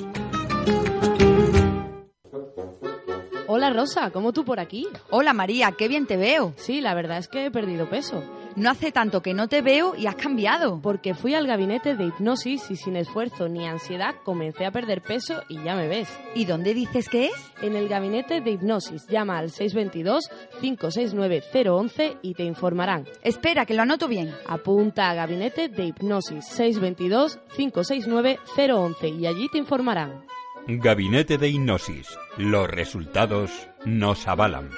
Hola Rosa, ¿cómo tú por aquí? Hola María, qué bien te veo. Sí, la verdad es que he perdido peso. No hace tanto que no te veo y has cambiado. Porque fui al gabinete de hipnosis y sin esfuerzo ni ansiedad comencé a perder peso y ya me ves. ¿Y dónde dices que es? En el gabinete de hipnosis llama al 622-569-011 y te informarán. Espera, que lo anoto bien. Apunta a gabinete de hipnosis 622-569-011 y allí te informarán. Gabinete de Hipnosis. Los resultados nos avalan.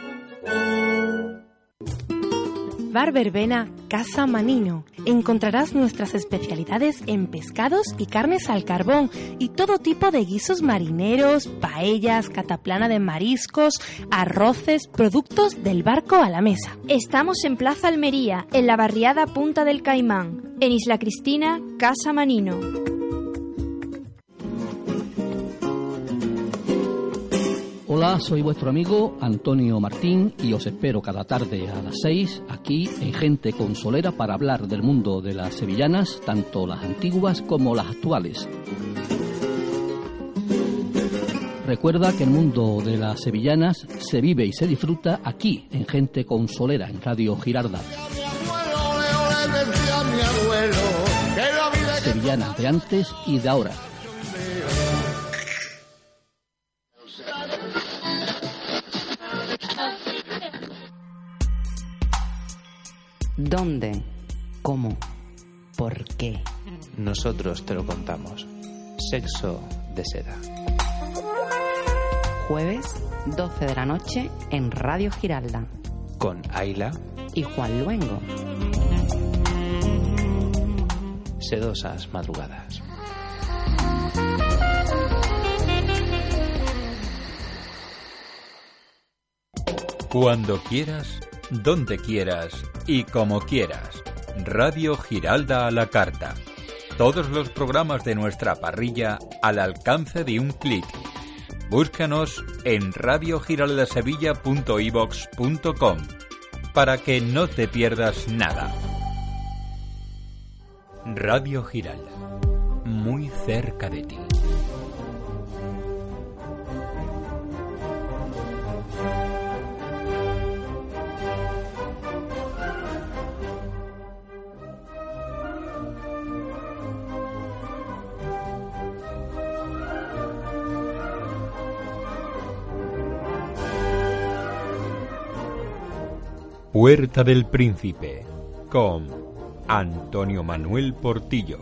Bar Verbena Casa Manino. Encontrarás nuestras especialidades en pescados y carnes al carbón y todo tipo de guisos marineros, paellas, cataplana de mariscos, arroces, productos del barco a la mesa. Estamos en Plaza Almería, en la barriada Punta del Caimán, en Isla Cristina, Casa Manino. Hola, soy vuestro amigo Antonio Martín y os espero cada tarde a las 6 aquí en Gente Consolera para hablar del mundo de las sevillanas, tanto las antiguas como las actuales. Recuerda que el mundo de las sevillanas se vive y se disfruta aquí en Gente Consolera, en Radio Girarda. Sevillanas de antes y de ahora. ¿Dónde? ¿Cómo? ¿Por qué? Nosotros te lo contamos. Sexo de seda. Jueves, 12 de la noche, en Radio Giralda. Con Aila. Y Juan Luengo. Sedosas madrugadas. Cuando quieras, donde quieras y como quieras. Radio Giralda a la carta. Todos los programas de nuestra parrilla al alcance de un clic. Búscanos en radiogiraldasevilla.ivox.com para que no te pierdas nada. Radio Giralda, muy cerca de ti. Puerta del Príncipe con Antonio Manuel Portillo.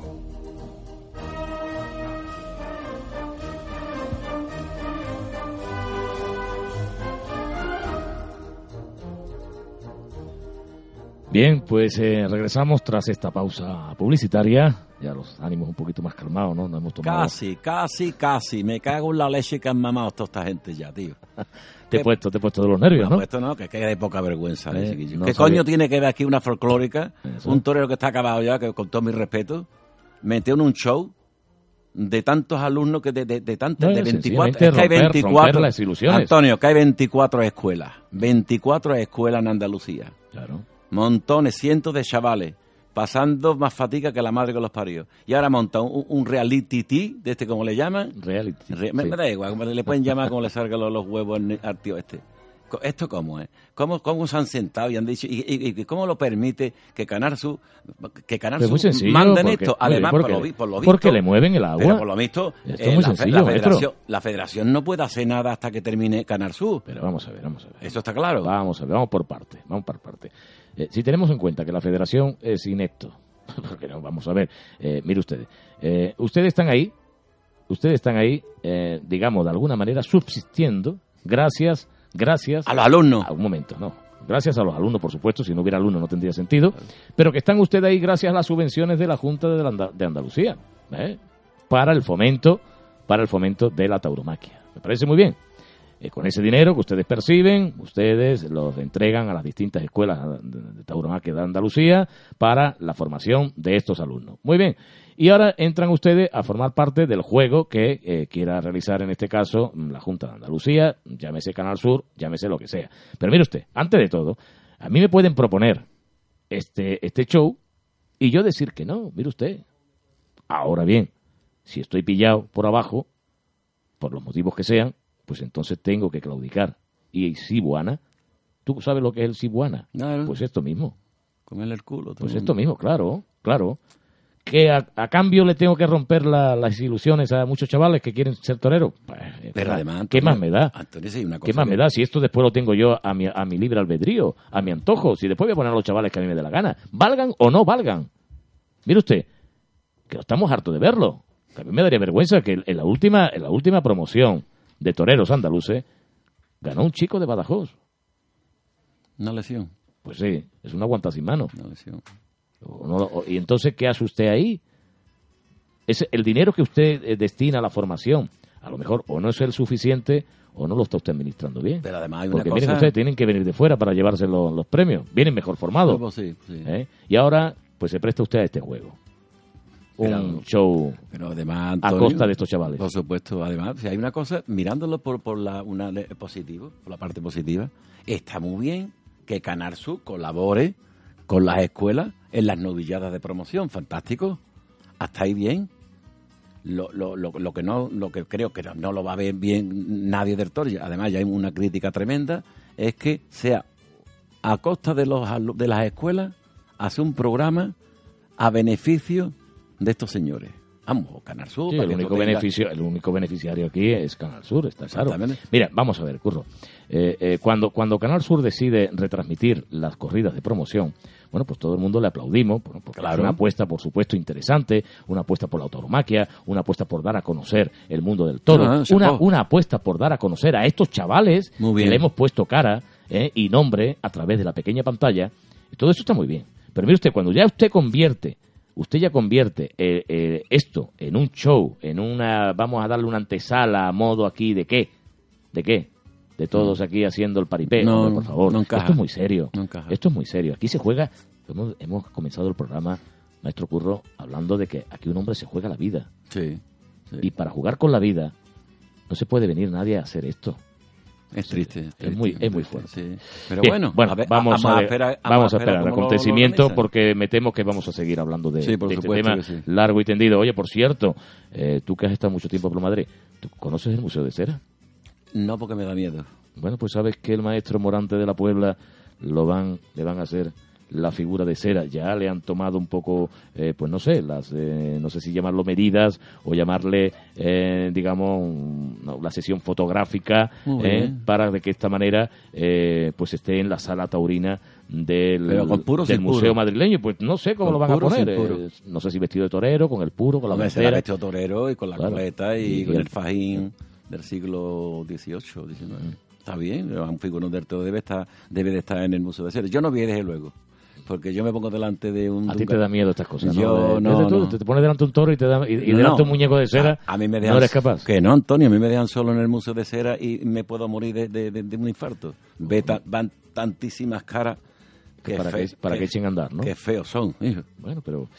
Bien, pues eh, regresamos tras esta pausa publicitaria. Ya los ánimos un poquito más calmados, ¿no? Nos hemos tomado. Casi, casi, casi. Me cago en la leche que han mamado toda esta gente ya, tío. Te he puesto, te he puesto de los nervios, ¿no? puesto, no, que, que hay poca vergüenza. Eh, no ¿Qué coño tiene que ver aquí una folclórica? Eso. Un torero que está acabado ya, que con todo mi respeto, metió en un show de tantos alumnos que de, de, de tantos, No, de no, 24. sencillamente Es que hay romper- 24. romper las ilusiones. Antonio, que hay 24 escuelas. 24 escuelas en Andalucía. Claro. Montones, cientos de chavales pasando más fatiga que la madre que los parió. Y ahora monta un, un reality tea, de este como le llaman. Reality. Re- me, sí. me da igual, le pueden llamar como le salgan los, los huevos al- tío este. ¿Esto cómo es? ¿Cómo, ¿Cómo se han sentado y han dicho? ¿Y, y- y cómo lo permite que Canal Sur, que Sur sencillo, manden porque- esto? Además, porque- por, lo, por lo visto... porque le mueven el agua. Pero por lo visto, eh, la, sencillo, federación, la federación no puede hacer nada hasta que termine Canal Sur. Pero vamos a ver, vamos a ver. Eso está claro. Vamos a ver, vamos por parte, vamos por parte. Eh, si tenemos en cuenta que la federación es inepto, porque no, vamos a ver, eh, mire ustedes, eh, ustedes están ahí, ustedes están ahí, eh, digamos, de alguna manera subsistiendo gracias, gracias... A los alumnos. A un momento, no. Gracias a los alumnos, por supuesto, si no hubiera alumnos no tendría sentido, pero que están ustedes ahí gracias a las subvenciones de la Junta de, la de Andalucía, para el fomento, para el fomento de la tauromaquia. Me parece muy bien. Eh, con ese dinero que ustedes perciben, ustedes los entregan a las distintas escuelas de, tauromaquia de Andalucía para la formación de estos alumnos. Muy bien. Y ahora entran ustedes a formar parte del juego que eh, quiera realizar en este caso mm, la Junta de Andalucía, llámese Canal Sur, llámese lo que sea. Pero mire usted, antes de todo, a mí me pueden proponer este, este show y yo decir que no, mire usted. Ahora bien, si estoy pillado por abajo, por los motivos que sean, pues entonces tengo que claudicar. Y Sibuana, ¿tú sabes lo que es el Sibuana? Claro. Pues esto mismo. Comerle el culo. Pues esto mismo, claro, claro. Que a, a cambio le tengo que romper la- las ilusiones a muchos chavales que quieren ser toreros. Pues, Pero ¿qué además, más Antonio, me da? Antonio, sí, una ¿Qué más que- me da? Si esto después lo tengo yo a mi, a mi libre albedrío, a mi antojo, si después voy a poner a los chavales que a mí me dé la gana, valgan o no valgan. Mire usted, que estamos hartos de verlo. A mí me daría vergüenza que en la última, en la última promoción de toreros andaluces ganó un chico de Badajoz. Una lesión. Pues sí, es una aguanta sin mano. Una lesión. O no- o- ¿Y entonces qué hace usted ahí? Es el dinero que usted eh, destina a la formación. A lo mejor o no es el suficiente o no lo está usted administrando bien. Pero además hay una Porque cosa... miren ustedes, tienen que venir de fuera para llevarse los, los premios. Vienen mejor formados. Pues sí, sí. ¿eh? Y ahora, pues se presta usted a este juego. Un Pero- show Pero además, a costa de estos chavales. Por supuesto, además, si hay una cosa, mirándolo por, por la una positivo, por la parte positiva, está muy bien que Canal Sur colabore con las escuelas en las novilladas de promoción, fantástico. Hasta ahí bien. Lo, lo, lo, lo que no lo que creo que no, no lo va a ver bien nadie del toro, además ya hay una crítica tremenda, es que sea a costa de los de las escuelas hace un programa a beneficio de estos señores. Vamos, Canal Sur. Sí, para el, único tenga- beneficio, el único beneficiario aquí es Canal Sur, está claro. Mira, vamos a ver, Curro. Eh, eh, cuando, cuando Canal Sur decide retransmitir las corridas de promoción, bueno, pues todo el mundo le aplaudimos, porque Claro. es una apuesta, por supuesto, interesante, una apuesta por la autoromaquia, una apuesta por dar a conocer el mundo del toro, Ah, una, una apuesta por dar a conocer a estos chavales que le hemos puesto cara eh, y nombre a través de la pequeña pantalla. Y todo eso está muy bien. Pero mire usted, cuando ya usted convierte usted ya convierte eh, eh, esto en un show, en una, vamos a darle una antesala a modo aquí de qué, de qué, de todos aquí haciendo el paripé, No, Hombre, por favor, no esto es muy serio, No esto es muy serio, aquí se juega, hemos, hemos comenzado el programa, maestro Curro, hablando de que aquí un hombre se juega la vida, Sí, y para jugar con la vida no se puede venir nadie a hacer esto. Es triste. Es triste, muy, es muy fuerte. sí. Pero Bien, bueno, bueno a ver, vamos, a- esperar- vamos a esperar el cómo lo- lo acontecimiento porque me temo que vamos a seguir hablando de, Sí, por de este tema sí. largo y tendido. Oye, por cierto, eh, tú que has estado mucho tiempo por Madrid, ¿tú conoces el Museo de Cera? No porque me da miedo. Bueno, pues sabes que el maestro Morante de la Puebla lo van, le van a hacer la figura de cera. Ya le han tomado un poco, eh, pues no sé, las, eh, no sé si llamarlo medidas o llamarle, eh, digamos, un- no, la sesión fotográfica eh, para de que esta manera, eh, pues esté en la sala taurina del, del Museo puro. Madrileño. Pues no sé cómo Con lo van a poner. eh, no sé si vestido de torero, con el puro, con la bandera. vestido torero y con la Claro. coleta y, Y con el- el fajín del siglo XVIII, XIX. Está bien, un figurón del toro debe, estar, debe de estar en el Museo de Cera. Yo no vi desde luego, porque yo me pongo delante de un... A ti te da miedo estas cosas, ¿no? Yo no, desde tú, no. Te, pones delante de un toro y, te da, y, y No, delante un muñeco de cera. A, a mí me dejan, no eres capaz. Que no, Antonio, a mí me dejan solo en el Museo de Cera y me puedo morir de, de- de- de un infarto. Ve ta- van tantísimas caras que para, fe- que, para qué- que echen a andar, ¿no? Qué feos son, hijo. Bueno, pero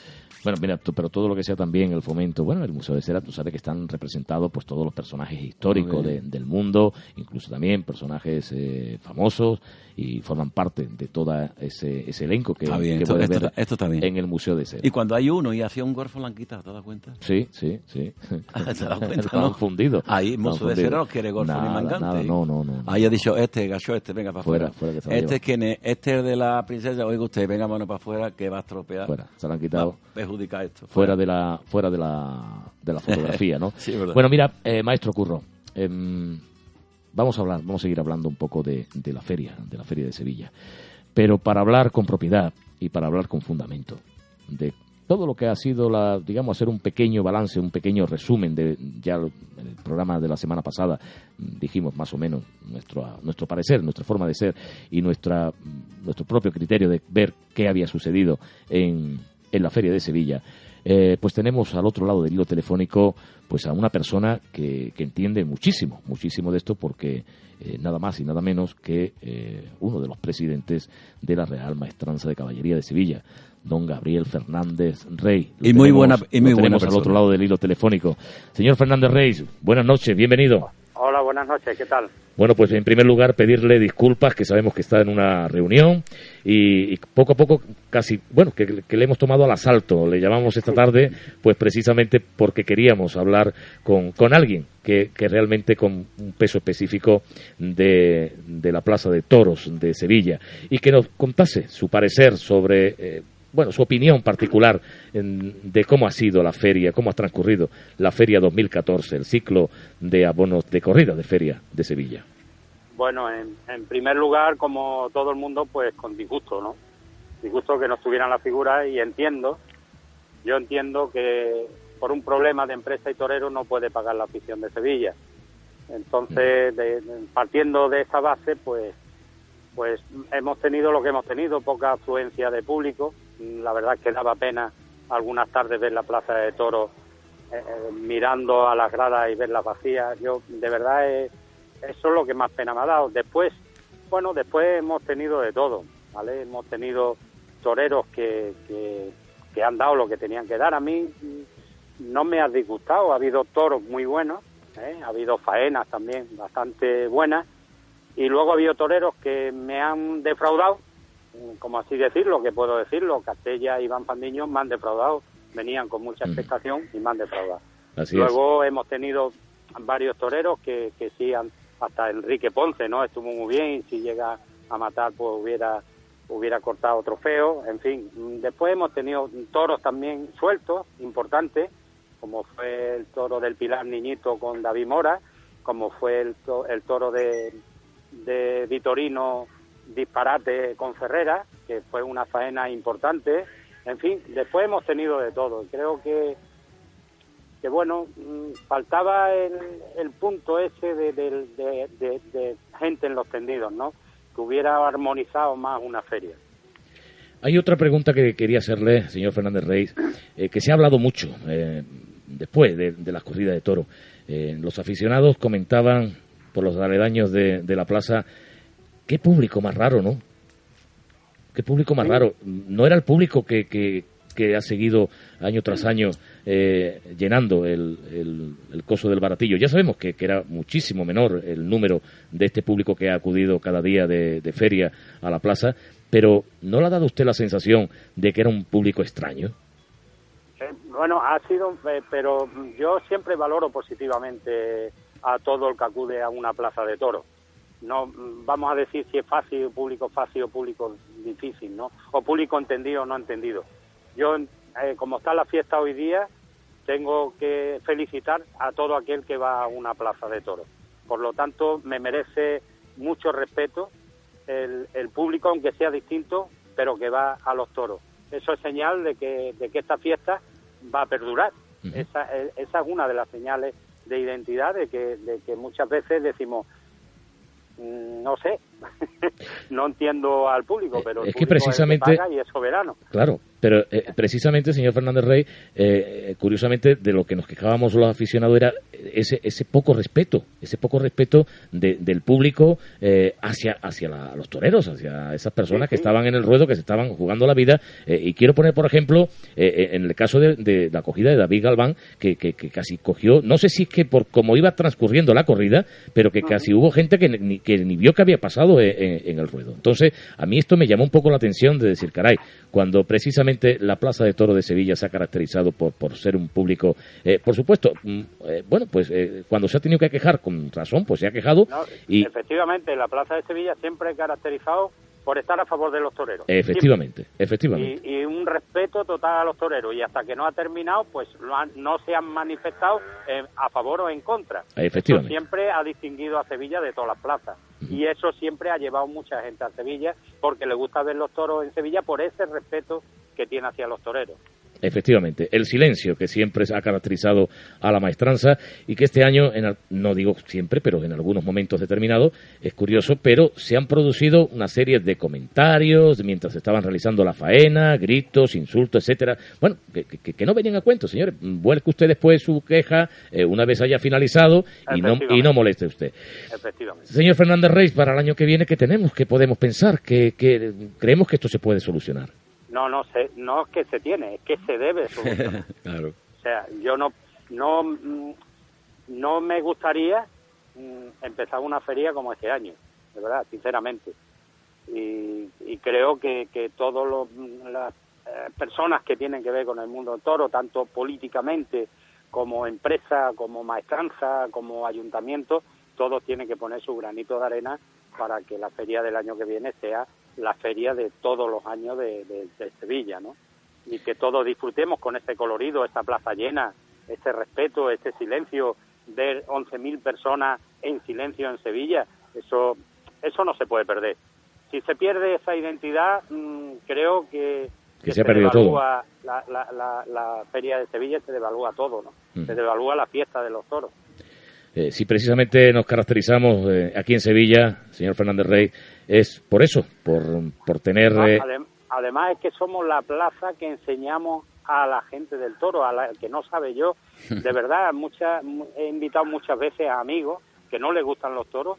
bueno, mira, pero todo lo que sea también el fomento, bueno, el Museo de Cera, tú sabes que están representados pues todos los personajes históricos de- del mundo, incluso también personajes eh, famosos y forman parte de todo ese, ese elenco que, Está bien, que esto- puedes esto ver está- esto está bien. en el Museo de Cera. Y cuando hay uno y hacía un golfo la han quitado, ¿te das cuenta? Sí, sí, sí. ¿Te das cuenta, Estaban no? fundidos. Ahí, mozo de cera no quiere golfo Nada, ni mangante. nada, no, no, no. Ahí ha dicho este, gacho este, venga para Fuera, afuera. fuera este es quien es, este es de la princesa, oiga usted, venga mano para afuera que va a estropear. Fuera, se lo han quitado. Perjudicar esto. fuera de la fuera de la, de la fotografía, ¿no? Sí, verdad. Bueno, mira, eh, maestro Curro, em, vamos a hablar, vamos a seguir hablando un poco de, de la feria, de la feria de Sevilla, pero para hablar con propiedad y para hablar con fundamento de todo lo que ha sido la, digamos, hacer un pequeño balance, un pequeño resumen de ya en el programa de la semana pasada dijimos más o menos nuestro nuestro parecer, nuestra forma de ser y nuestra nuestro propio criterio de ver qué había sucedido en, en la feria de Sevilla. Eh, pues tenemos al otro lado del hilo telefónico pues a una persona que, que entiende muchísimo, muchísimo de esto porque eh, nada más y nada menos que eh, uno de los presidentes de la Real Maestranza de Caballería de Sevilla, don Gabriel Fernández Rey. Lo Y muy tenemos- buena- y muy lo buena tenemos al otro lado del hilo telefónico. Señor Fernández Rey, buenas noches, bienvenido. Hola, buenas noches, ¿qué tal? Bueno, pues en primer lugar pedirle disculpas, que sabemos que está en una reunión y, poco a poco casi, bueno, que, que le hemos tomado al asalto. Le llamamos esta tarde, pues precisamente porque queríamos hablar con, con alguien que, que realmente con un peso específico de, de la Plaza de Toros de Sevilla y que nos contase su parecer sobre... eh, bueno, su opinión particular en- de cómo ha sido la feria, cómo ha transcurrido la feria 2014, el ciclo de abonos de corrida de feria de Sevilla. Bueno, en, en primer lugar, como todo el mundo, pues con disgusto, ¿no? Disgusto que no estuvieran las figuras y entiendo, yo entiendo que por un problema de empresa y torero no puede pagar la afición de Sevilla. Entonces, de- partiendo de esa base, pues pues hemos tenido lo que hemos tenido, poca afluencia de público. La verdad es que daba pena algunas tardes ver la plaza de toros eh, eh, mirando a las gradas y verlas vacías. Yo, de verdad, eh, eso es lo que más pena me ha dado. Después, bueno, después hemos tenido de todo, ¿vale? Hemos tenido toreros que, que, que han dado lo que tenían que dar. A mí no me ha disgustado, ha habido toros muy buenos, ¿eh? ha habido faenas también bastante buenas y luego ha habido toreros que me han defraudado, como así decirlo, que puedo decirlo, Castella y Iván Fandiño me han defraudado, venían con mucha expectación y me han defraudado. Así luego hemos tenido varios toreros que, que sí, han- hasta Enrique Ponce, ¿no? Estuvo muy bien y si llega a matar, pues hubiera hubiera cortado trofeo, en fin. Mm, Después hemos tenido toros también sueltos, importantes, como fue el toro del Pilar Niñito con David Mora, como fue el, to- el toro de, de Vitorino Disparate con Ferrera, que fue una faena importante. En fin, después hemos tenido de todo. Creo que, que bueno, mm, faltaba el, el punto ese de, de- de- de- gente en los tendidos, ¿no? Que hubiera armonizado más una feria. Hay otra pregunta que quería hacerle, señor Fernández Reis, eh, que se ha hablado mucho eh, después de, de la corrida de toro. Eh, los aficionados comentaban por los aledaños de, de la plaza, qué público más raro, ¿no? Qué público más raro. No era el público que, que, que ha seguido año tras año eh, llenando el, el, el coso del baratillo. Ya sabemos que, que era muchísimo menor el número de este público que ha acudido cada día de, de feria a la plaza, pero ¿no le ha dado usted la sensación de que era un público extraño? Eh, bueno, ha sido, eh, pero yo siempre valoro positivamente a todo el que acude a una plaza de toros. No vamos a decir si es fácil, público fácil o público difícil, ¿no? O público entendido o no entendido. Yo, eh, como está la fiesta hoy día, tengo que felicitar a todo aquel que va a una plaza de toros. Por lo tanto, me merece mucho respeto el, el público, aunque sea distinto, pero que va a los toros. Eso es señal de que, de que esta fiesta va a perdurar. esa, eh, esa es una de las señales de identidad de que, de que muchas veces decimos, no sé, no entiendo al público, pero el es que público precisamente- el que paga y es soberano. Claro, pero eh, precisamente, señor Fernández Rey, eh, curiosamente de lo que nos quejábamos los aficionados era ese, ese poco respeto, ese poco respeto de- del público eh, hacia, hacia la- los toreros, hacia esas personas que estaban en el ruedo, que se estaban jugando la vida. eh, y quiero poner, por ejemplo, eh, eh, en el caso de, de la acogida de David Galván, que, que- que casi cogió, no sé si es que por cómo iba transcurriendo la corrida, pero que casi hubo gente que ni, que ni vio que había pasado en, en- en el ruedo. Entonces, a mí esto me llamó un poco la atención de decir, caray, cuando precisamente la Plaza de Toro de Sevilla se ha caracterizado por, por ser un público, eh, por supuesto, mm, eh, bueno, pues eh, cuando se ha tenido que quejar con razón, pues se ha quejado No, y Efectivamente, la Plaza de Sevilla siempre he caracterizado por estar a favor de los toreros. efectivamente, efectivamente. Y, y un respeto total a los toreros. Y hasta que no ha terminado, pues no se han manifestado eh, a favor o en contra. Efectivamente. Eso siempre ha distinguido a Sevilla de todas las plazas. Y eso siempre ha llevado mucha gente a Sevilla porque le gusta ver los toros en Sevilla por ese respeto que tiene hacia los toreros. Efectivamente, el silencio que siempre ha caracterizado a la maestranza y que este año, en no digo siempre, pero en algunos momentos determinados, es curioso, pero se han producido una serie de comentarios mientras estaban realizando la faena, gritos, insultos, etcétera. Bueno, que, que- que no venían a cuento, señores. Vuelque usted después su queja eh, una vez haya finalizado y no, y no moleste usted. Efectivamente. Señor Fernández Reis, para el año que viene, ¿qué tenemos? ¿Qué podemos pensar? ¿Qué, qué- creemos que esto se puede solucionar? No, no, se, no es que se tiene, es que se debe claro. O sea, yo no, no, mm, no me gustaría mm, empezar una feria como este año, de verdad, sinceramente. Y, y creo que, que todas las eh, personas que tienen que ver con el mundo del toro, tanto políticamente como empresa, como maestranza, como ayuntamiento, todos tienen que poner su granito de arena para que la feria del año que viene sea la feria de todos los años de, de- de Sevilla, ¿no? Y que todos disfrutemos con este colorido, esta plaza llena, este respeto, este silencio, ver 11.000 personas en silencio en Sevilla, eso, eso no se puede perder. Si se pierde esa identidad, mm, creo que, Que se ha perdido todo. devalúa La, la, la, la feria de Sevilla se devalúa todo, ¿no? Mm. Se devalúa la fiesta de los toros. Eh, si precisamente nos caracterizamos eh, aquí en Sevilla, señor Fernández Rey, es por eso, por, por tener... Eh, adem- además es que somos la plaza que enseñamos a la gente del toro, a la que no sabe yo. De verdad, muchas, mu- he invitado muchas veces a amigos que no les gustan los toros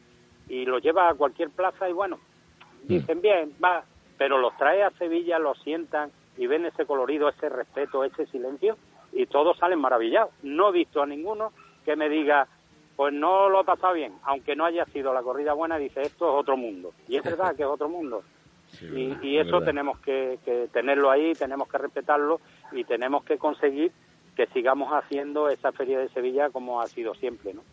y los lleva a cualquier plaza y bueno, dicen bien, va, pero los trae a Sevilla, los sientan y ven ese colorido, ese respeto, ese silencio y todos salen maravillados. No he visto a ninguno que me diga, pues no lo he pasado bien, aunque no haya sido la corrida buena, dice esto es otro mundo. Y es verdad que es otro mundo. y, y es eso verdad. tenemos que, que tenerlo ahí, tenemos que respetarlo y tenemos que conseguir que sigamos haciendo esa feria de Sevilla como ha sido siempre, ¿no?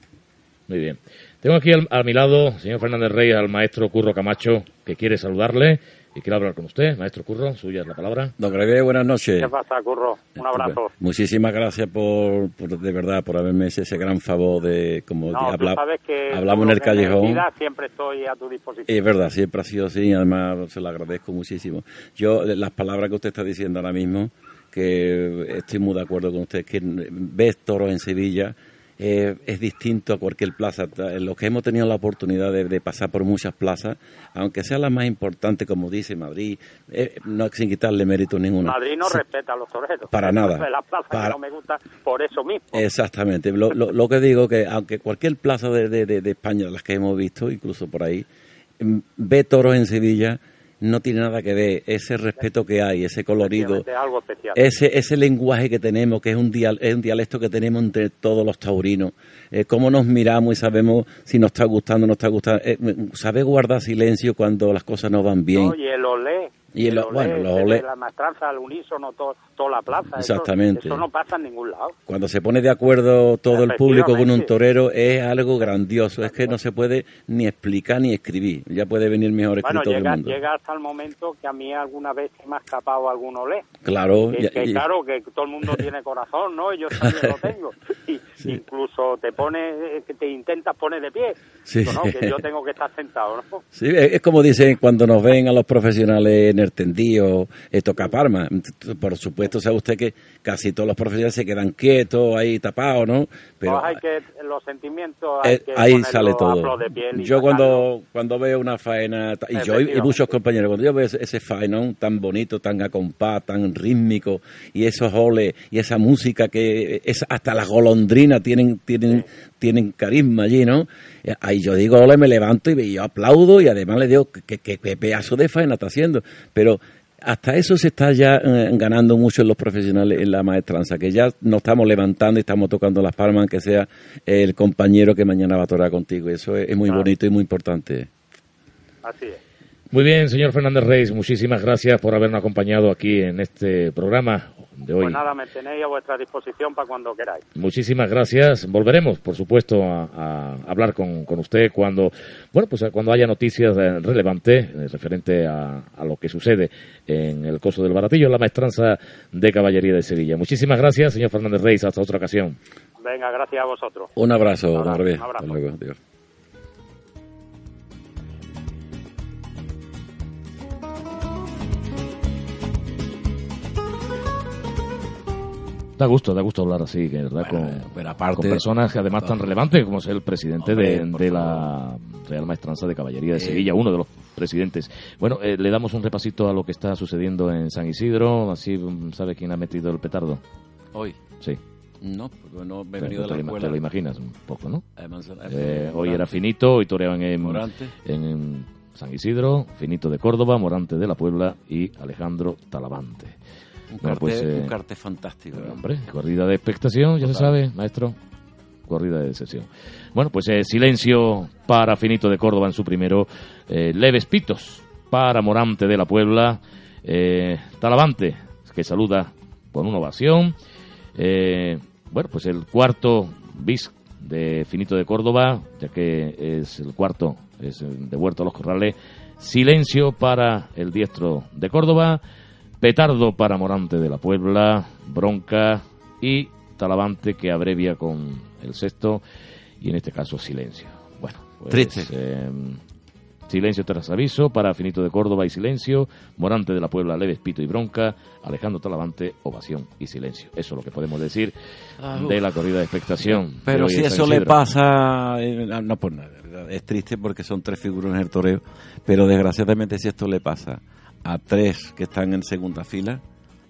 Muy bien. Tengo aquí al- a mi lado, señor Fernández Rey, al maestro Curro Camacho, que quiere saludarle y quiere hablar con usted. Maestro Curro, suya es la palabra. Don Gregorio, buenas noches. ¿Qué pasa, Curro? Un abrazo. Muchísimas gracias por, por, de verdad, por haberme hecho ese gran favor de, como No, habla- sabes que hablamos en el callejón. siempre estoy a tu disposición. Es verdad, siempre ha sido así y además se lo agradezco muchísimo. Yo, las palabras que usted está diciendo ahora mismo, que estoy muy de acuerdo con usted, que ves toros en Sevilla eh, es distinto a cualquier plaza. Los que hemos tenido la oportunidad de, de pasar por muchas plazas, aunque sea la más importante, como dice Madrid, eh, no sin quitarle mérito ninguno. Madrid no Sí, respeta a los toreros. Para nada. Para- que no me gusta por eso mismo. Exactamente. Lo, lo- lo que digo que aunque cualquier plaza de, de- de- España, las que hemos visto, incluso por ahí, mm, ve toros en Sevilla, no tiene nada que ver ese respeto que hay, ese colorido, Es algo especial. ese ese lenguaje que tenemos, que es un, dial, es un dialecto que tenemos entre todos los taurinos, eh, cómo nos miramos y sabemos si nos está gustando o no está gustando, eh, saber guardar silencio cuando las cosas no van bien. Y el olé. Y el- olé, bueno, los olé. La maestranza al unísono, todo- toda la plaza. eso- Exactamente. Eso, no pasa en ningún lado. Cuando se pone de acuerdo todo el público con un torero es algo grandioso, es que no se puede ni explicar ni escribir, ya puede venir mejor Bueno, escrito llega, del mundo. llega hasta el momento que a mí alguna vez se me ha escapado algún olé. Claro, Que, ya- que claro, que todo el mundo tiene corazón, ¿no? Y yo también lo tengo. Y incluso te pone, que te intentas poner de pie. Sí. No, que yo tengo que estar sentado, ¿no? Sí, es como dicen cuando nos ven a los profesionales en el el tendido, eh, toca palma. Por supuesto, sabe usted que casi todos los profesionales se quedan quietos, ahí tapados, ¿no? Pero Pues hay que, los sentimientos eh, hay que ahí sale todo. de piel Yo cuando, cuando veo una faena, y yo y- muchos compañeros, cuando yo veo ese, faenón tan bonito, tan a compás, tan rítmico, y esos oles, y esa música que es hasta las golondrinas tienen, tienen, tienen carisma allí, ¿no? Eh, Ahí yo digo, ole, me levanto y yo aplaudo y además le digo que pedazo de faena está haciendo. Pero hasta eso se está ya eh, ganando mucho en los profesionales en la maestranza, que ya nos estamos levantando y estamos tocando las palmas, aunque sea el compañero que mañana va a torar contigo. Eso es, es muy bonito y muy importante. Así es. Muy bien, señor Fernández Reis, muchísimas gracias por habernos acompañado aquí en este programa de hoy. Pues nada, me tenéis a vuestra disposición para cuando queráis. Muchísimas gracias. Volveremos, por supuesto, a, a hablar con, con usted cuando, bueno, pues cuando haya noticias eh, relevantes eh, referente a, a lo que sucede en el coso del baratillo, en la maestranza de caballería de Sevilla. Muchísimas gracias, señor Fernández Reis. Hasta otra ocasión. Venga, gracias a vosotros. Un abrazo, un abrazo. Hasta luego. Adiós. Da gusto, da gusto hablar así, que, ¿verdad? con, pero aparte- con personas que además tan relevantes como es el presidente Hombre, de, la Real Maestranza de Caballería de Eh. Sevilla, uno de los presidentes. Bueno, eh, le damos un repasito a lo que está sucediendo en San Isidro, así mm, sabe quién ha metido el petardo. Hoy. Sí. No, porque no me he venido de te la escuela. te lo imaginas un poco, ¿no? Además, Eh, hoy era Finito, hoy toreaban en, en San Isidro, Finito de Córdoba, Morante de la Puebla y Alejandro Talavante. Un cartel, pues, eh, un cartel fantástico. ¿no? Hombre, corrida de expectación, ya se sabe, maestro. Corrida de decepción. Bueno, pues eh, silencio para Finito de Córdoba en su primero. eh, leves pitos para Morante de la Puebla. eh, Talavante, que saluda con una ovación. Eh, bueno, pues el cuarto bis de Finito de Córdoba, ya que es el cuarto, es de Huerto a los Corrales. Silencio para el diestro de Córdoba. Petardo para Morante de la Puebla, Bronca y Talavante que abrevia con el sexto y en este caso silencio. Bueno, pues, Triste. eh, silencio tras aviso para Finito de Córdoba y silencio, Morante de la Puebla, Leves, Pito y Bronca, Alejandro Talavante, ovación y silencio. Eso es lo que podemos decir Ah, de la corrida de expectación. Pero si eso le pasa, eh, no por nada, de verdad, es triste porque son tres figuras en el toreo, pero desgraciadamente si esto le pasa a tres que están en segunda fila,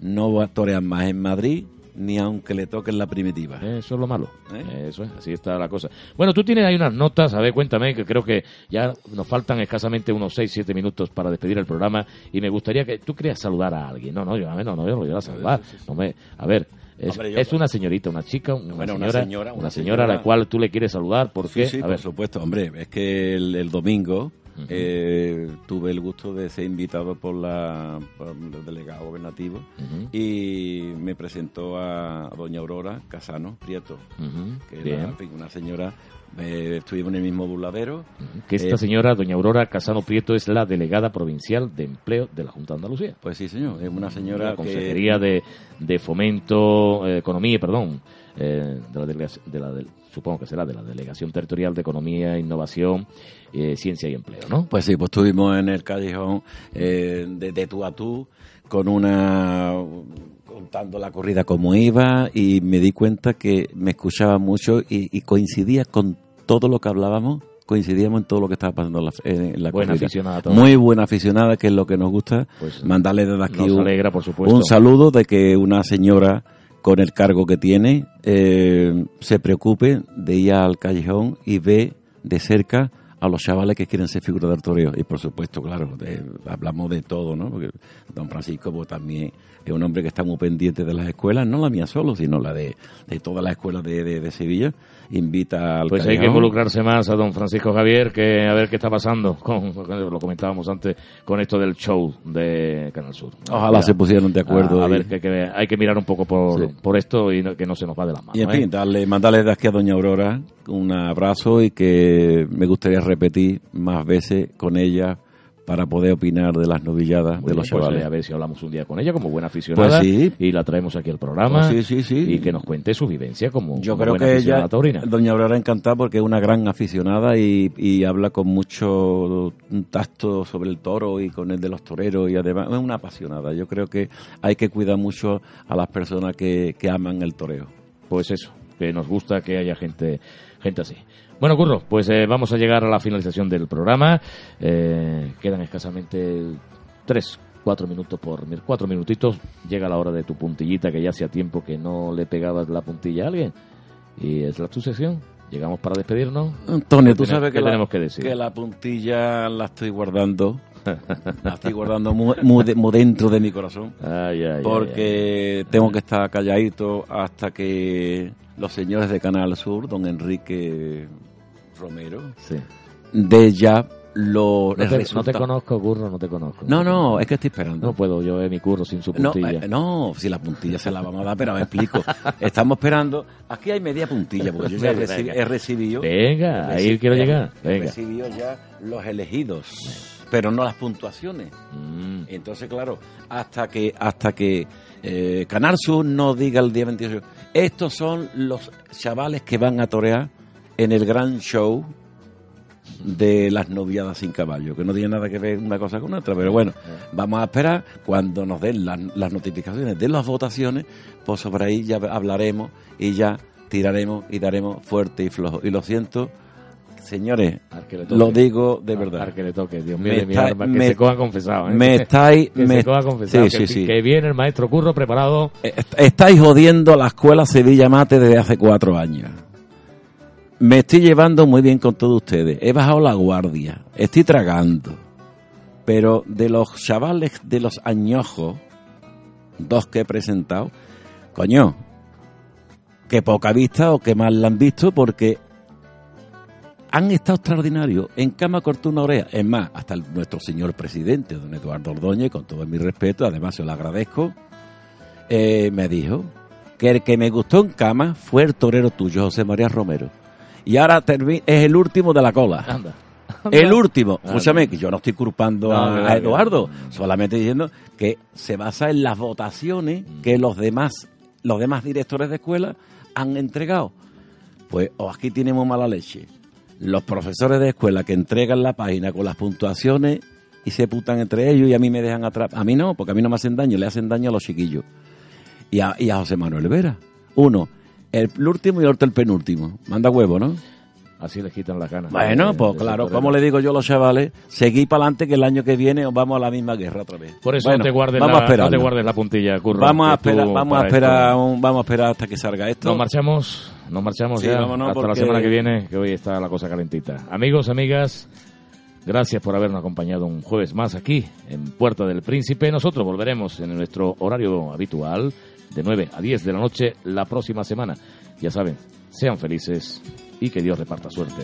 no va a torear más en Madrid ni aunque le toquen la primitiva. Eso es lo malo. ¿Eh? Eso es, así está la cosa. Bueno, tú tienes ahí unas notas, a ver, cuéntame, que creo que ya nos faltan escasamente unos 6, 7 minutos para despedir el programa y me gustaría que tú querías saludar a alguien. No, no, yo, a ver, no, no, yo no voy a saludar. No me, a ver, es, Hombre, yo- es una señorita, una chica, una, Bueno, señora, una señora, una una señora a la cual tú le quieres saludar, ¿por Sí, qué? sí, a por ver, supuesto, hombre, es que el, el domingo eh, tuve el gusto de ser invitado por, la, por el delegado gobernativo Ujú. y me presentó a doña Aurora Casano Prieto, Ujú, que bien. era una señora, eh, estuvimos en el mismo burladero. que esta Eh, señora, doña Aurora Casano Prieto, es la delegada provincial de empleo de la Junta de Andalucía. Pues sí, señor, es una señora la que- Consejería de, de Fomento, eh, Economía, perdón, eh, de la de la del- supongo que será de la Delegación Territorial de Economía, Innovación, eh, Ciencia y Empleo, ¿no? Pues sí, pues estuvimos en el callejón eh, de, de tú a tú con una contando la corrida como iba y me di cuenta que me escuchaba mucho y, y coincidía con todo lo que hablábamos coincidíamos en todo lo que estaba pasando en la, en la Buena corrida. aficionada toda. muy buena aficionada que es lo que nos gusta Pues, mandarle desde aquí nos un, alegra, por supuesto. un saludo de que una señora con el cargo que tiene eh, se preocupe de ir al callejón y ve de cerca a los chavales que quieren ser figuras del toreo. Y por supuesto, claro, hablamos de todo, ¿no? Porque don Francisco pues, también es un hombre que está muy pendiente de las escuelas, no la mía solo, sino la de, de todas las escuelas de- de Sevilla. Invita al Pues hay que involucrarse más a don Francisco Javier, que a ver qué está pasando, con, lo comentábamos antes, con esto del show de Canal Sur. Ojalá se pusieran de acuerdo A, ver, que, que hay que mirar un poco por, Sí. por esto y no- que no se nos va de las manos. Y en ¿eh? fin, darle, mandarle de aquí a Doña Aurora un abrazo y que me gustaría repetir más veces con ella para poder opinar de las novilladas Muy de los bien, pues, chavales. eh, a ver si hablamos un día con ella como buena aficionada Pues sí. y la traemos aquí al programa Pues sí, sí, sí. y que nos cuente su vivencia como, Yo como creo buena que aficionada ella, taurina. doña Aurora, encantada porque es una gran aficionada y, y habla con mucho tacto sobre el toro y con el de los toreros y además es una apasionada. Yo creo que hay que cuidar mucho a las personas que, que aman el toreo. Pues eso, que nos gusta que haya gente, gente así. Bueno, Curro, pues eh, vamos a llegar a la finalización del programa. Eh, quedan escasamente tres, cuatro minutos por cuatro minutitos. Llega la hora de tu puntillita, que ya hacía tiempo que no le pegabas la puntilla a alguien. Y es la tu sección. Llegamos para despedirnos. Antonio, ¿Qué tú sabes que la, tenemos que decir. que la puntilla la estoy guardando. la estoy guardando muy, muy de- muy dentro de mi corazón. Ay, ay, ay, porque tengo que estar calladito hasta que los señores de Canal Sur, don Enrique Romero, Sí. de ya lo No te, no conozco, Curro, no te conozco. No, no, es que estoy esperando. No puedo yo ver mi curro sin su No, puntilla. eh, no, si la puntilla se la vamos a dar, pero me explico. Estamos esperando. Aquí hay media puntilla, porque yo ya he, Venga, he recibido. Venga, he ahí quiero he- llegar. He Venga. recibido ya los elegidos, pero no las puntuaciones. Mm. Entonces, claro, hasta que hasta que eh, Canal Sur no diga el día 28, estos son los chavales que van a torear en el gran show de las noviadas sin caballo, que no tiene nada que ver una cosa con otra, pero bueno, vamos a esperar cuando nos den las, las notificaciones de las votaciones, pues sobre ahí ya hablaremos y ya tiraremos y daremos fuerte y flojo. Y lo siento, señores, lo digo de verdad. al que le toque, Dios mío Me de mi alma, que me- se coja confesado. ¿eh? Me estáis... que me- se coja confesado. Sí, que, sí, sí. que viene el maestro Curro preparado. Est- Estáis jodiendo la escuela Sevilla Mate desde hace cuatro años. Me estoy llevando muy bien con todos ustedes. He bajado la guardia. Estoy tragando. Pero de los chavales de los añojos, dos que he presentado, coño, que poca vista o que mal la han visto porque han estado extraordinarios. En cama cortó una oreja. Es más, hasta nuestro señor presidente, don Eduardo Ordóñez, con todo mi respeto, además se lo agradezco, eh, me dijo que el que me gustó en cama fue el torero tuyo, José María Romero. Y ahora es el último de la cola. Anda. El último. Anda. Escúchame, que yo no estoy culpando No, a, Eduardo, solamente diciendo que se basa en las votaciones que los demás, los demás directores de escuela han entregado. Pues o aquí tenemos mala leche. Los profesores de escuela que entregan la página con las puntuaciones y se putan entre ellos y a mí me dejan atrás. A mí no, porque a mí no me hacen daño, le hacen daño a los chiquillos. Y a, y a José Manuel Vera. Uno, el último y el penúltimo. Manda huevo, ¿no? Así les quitan las ganas. Bueno, De- pues de claro, como le digo yo a los chavales, seguí para adelante que el año que viene os vamos a la misma guerra otra vez. Por eso Bueno, no, te guardes vamos la, a esperarlo. no te guardes la puntilla, Curro. Vamos a esperar, vamos a esperar, un- vamos a esperar hasta que salga esto. Nos marchamos, nos marchamos Sí, ya hasta la semana que viene, que hoy está la cosa calentita. Amigos, amigas, gracias por habernos acompañado un jueves más aquí en Puerta del Príncipe. Nosotros volveremos en nuestro horario habitual de 9 a 10 de la noche la próxima semana. Ya saben, sean felices y que Dios reparta suerte.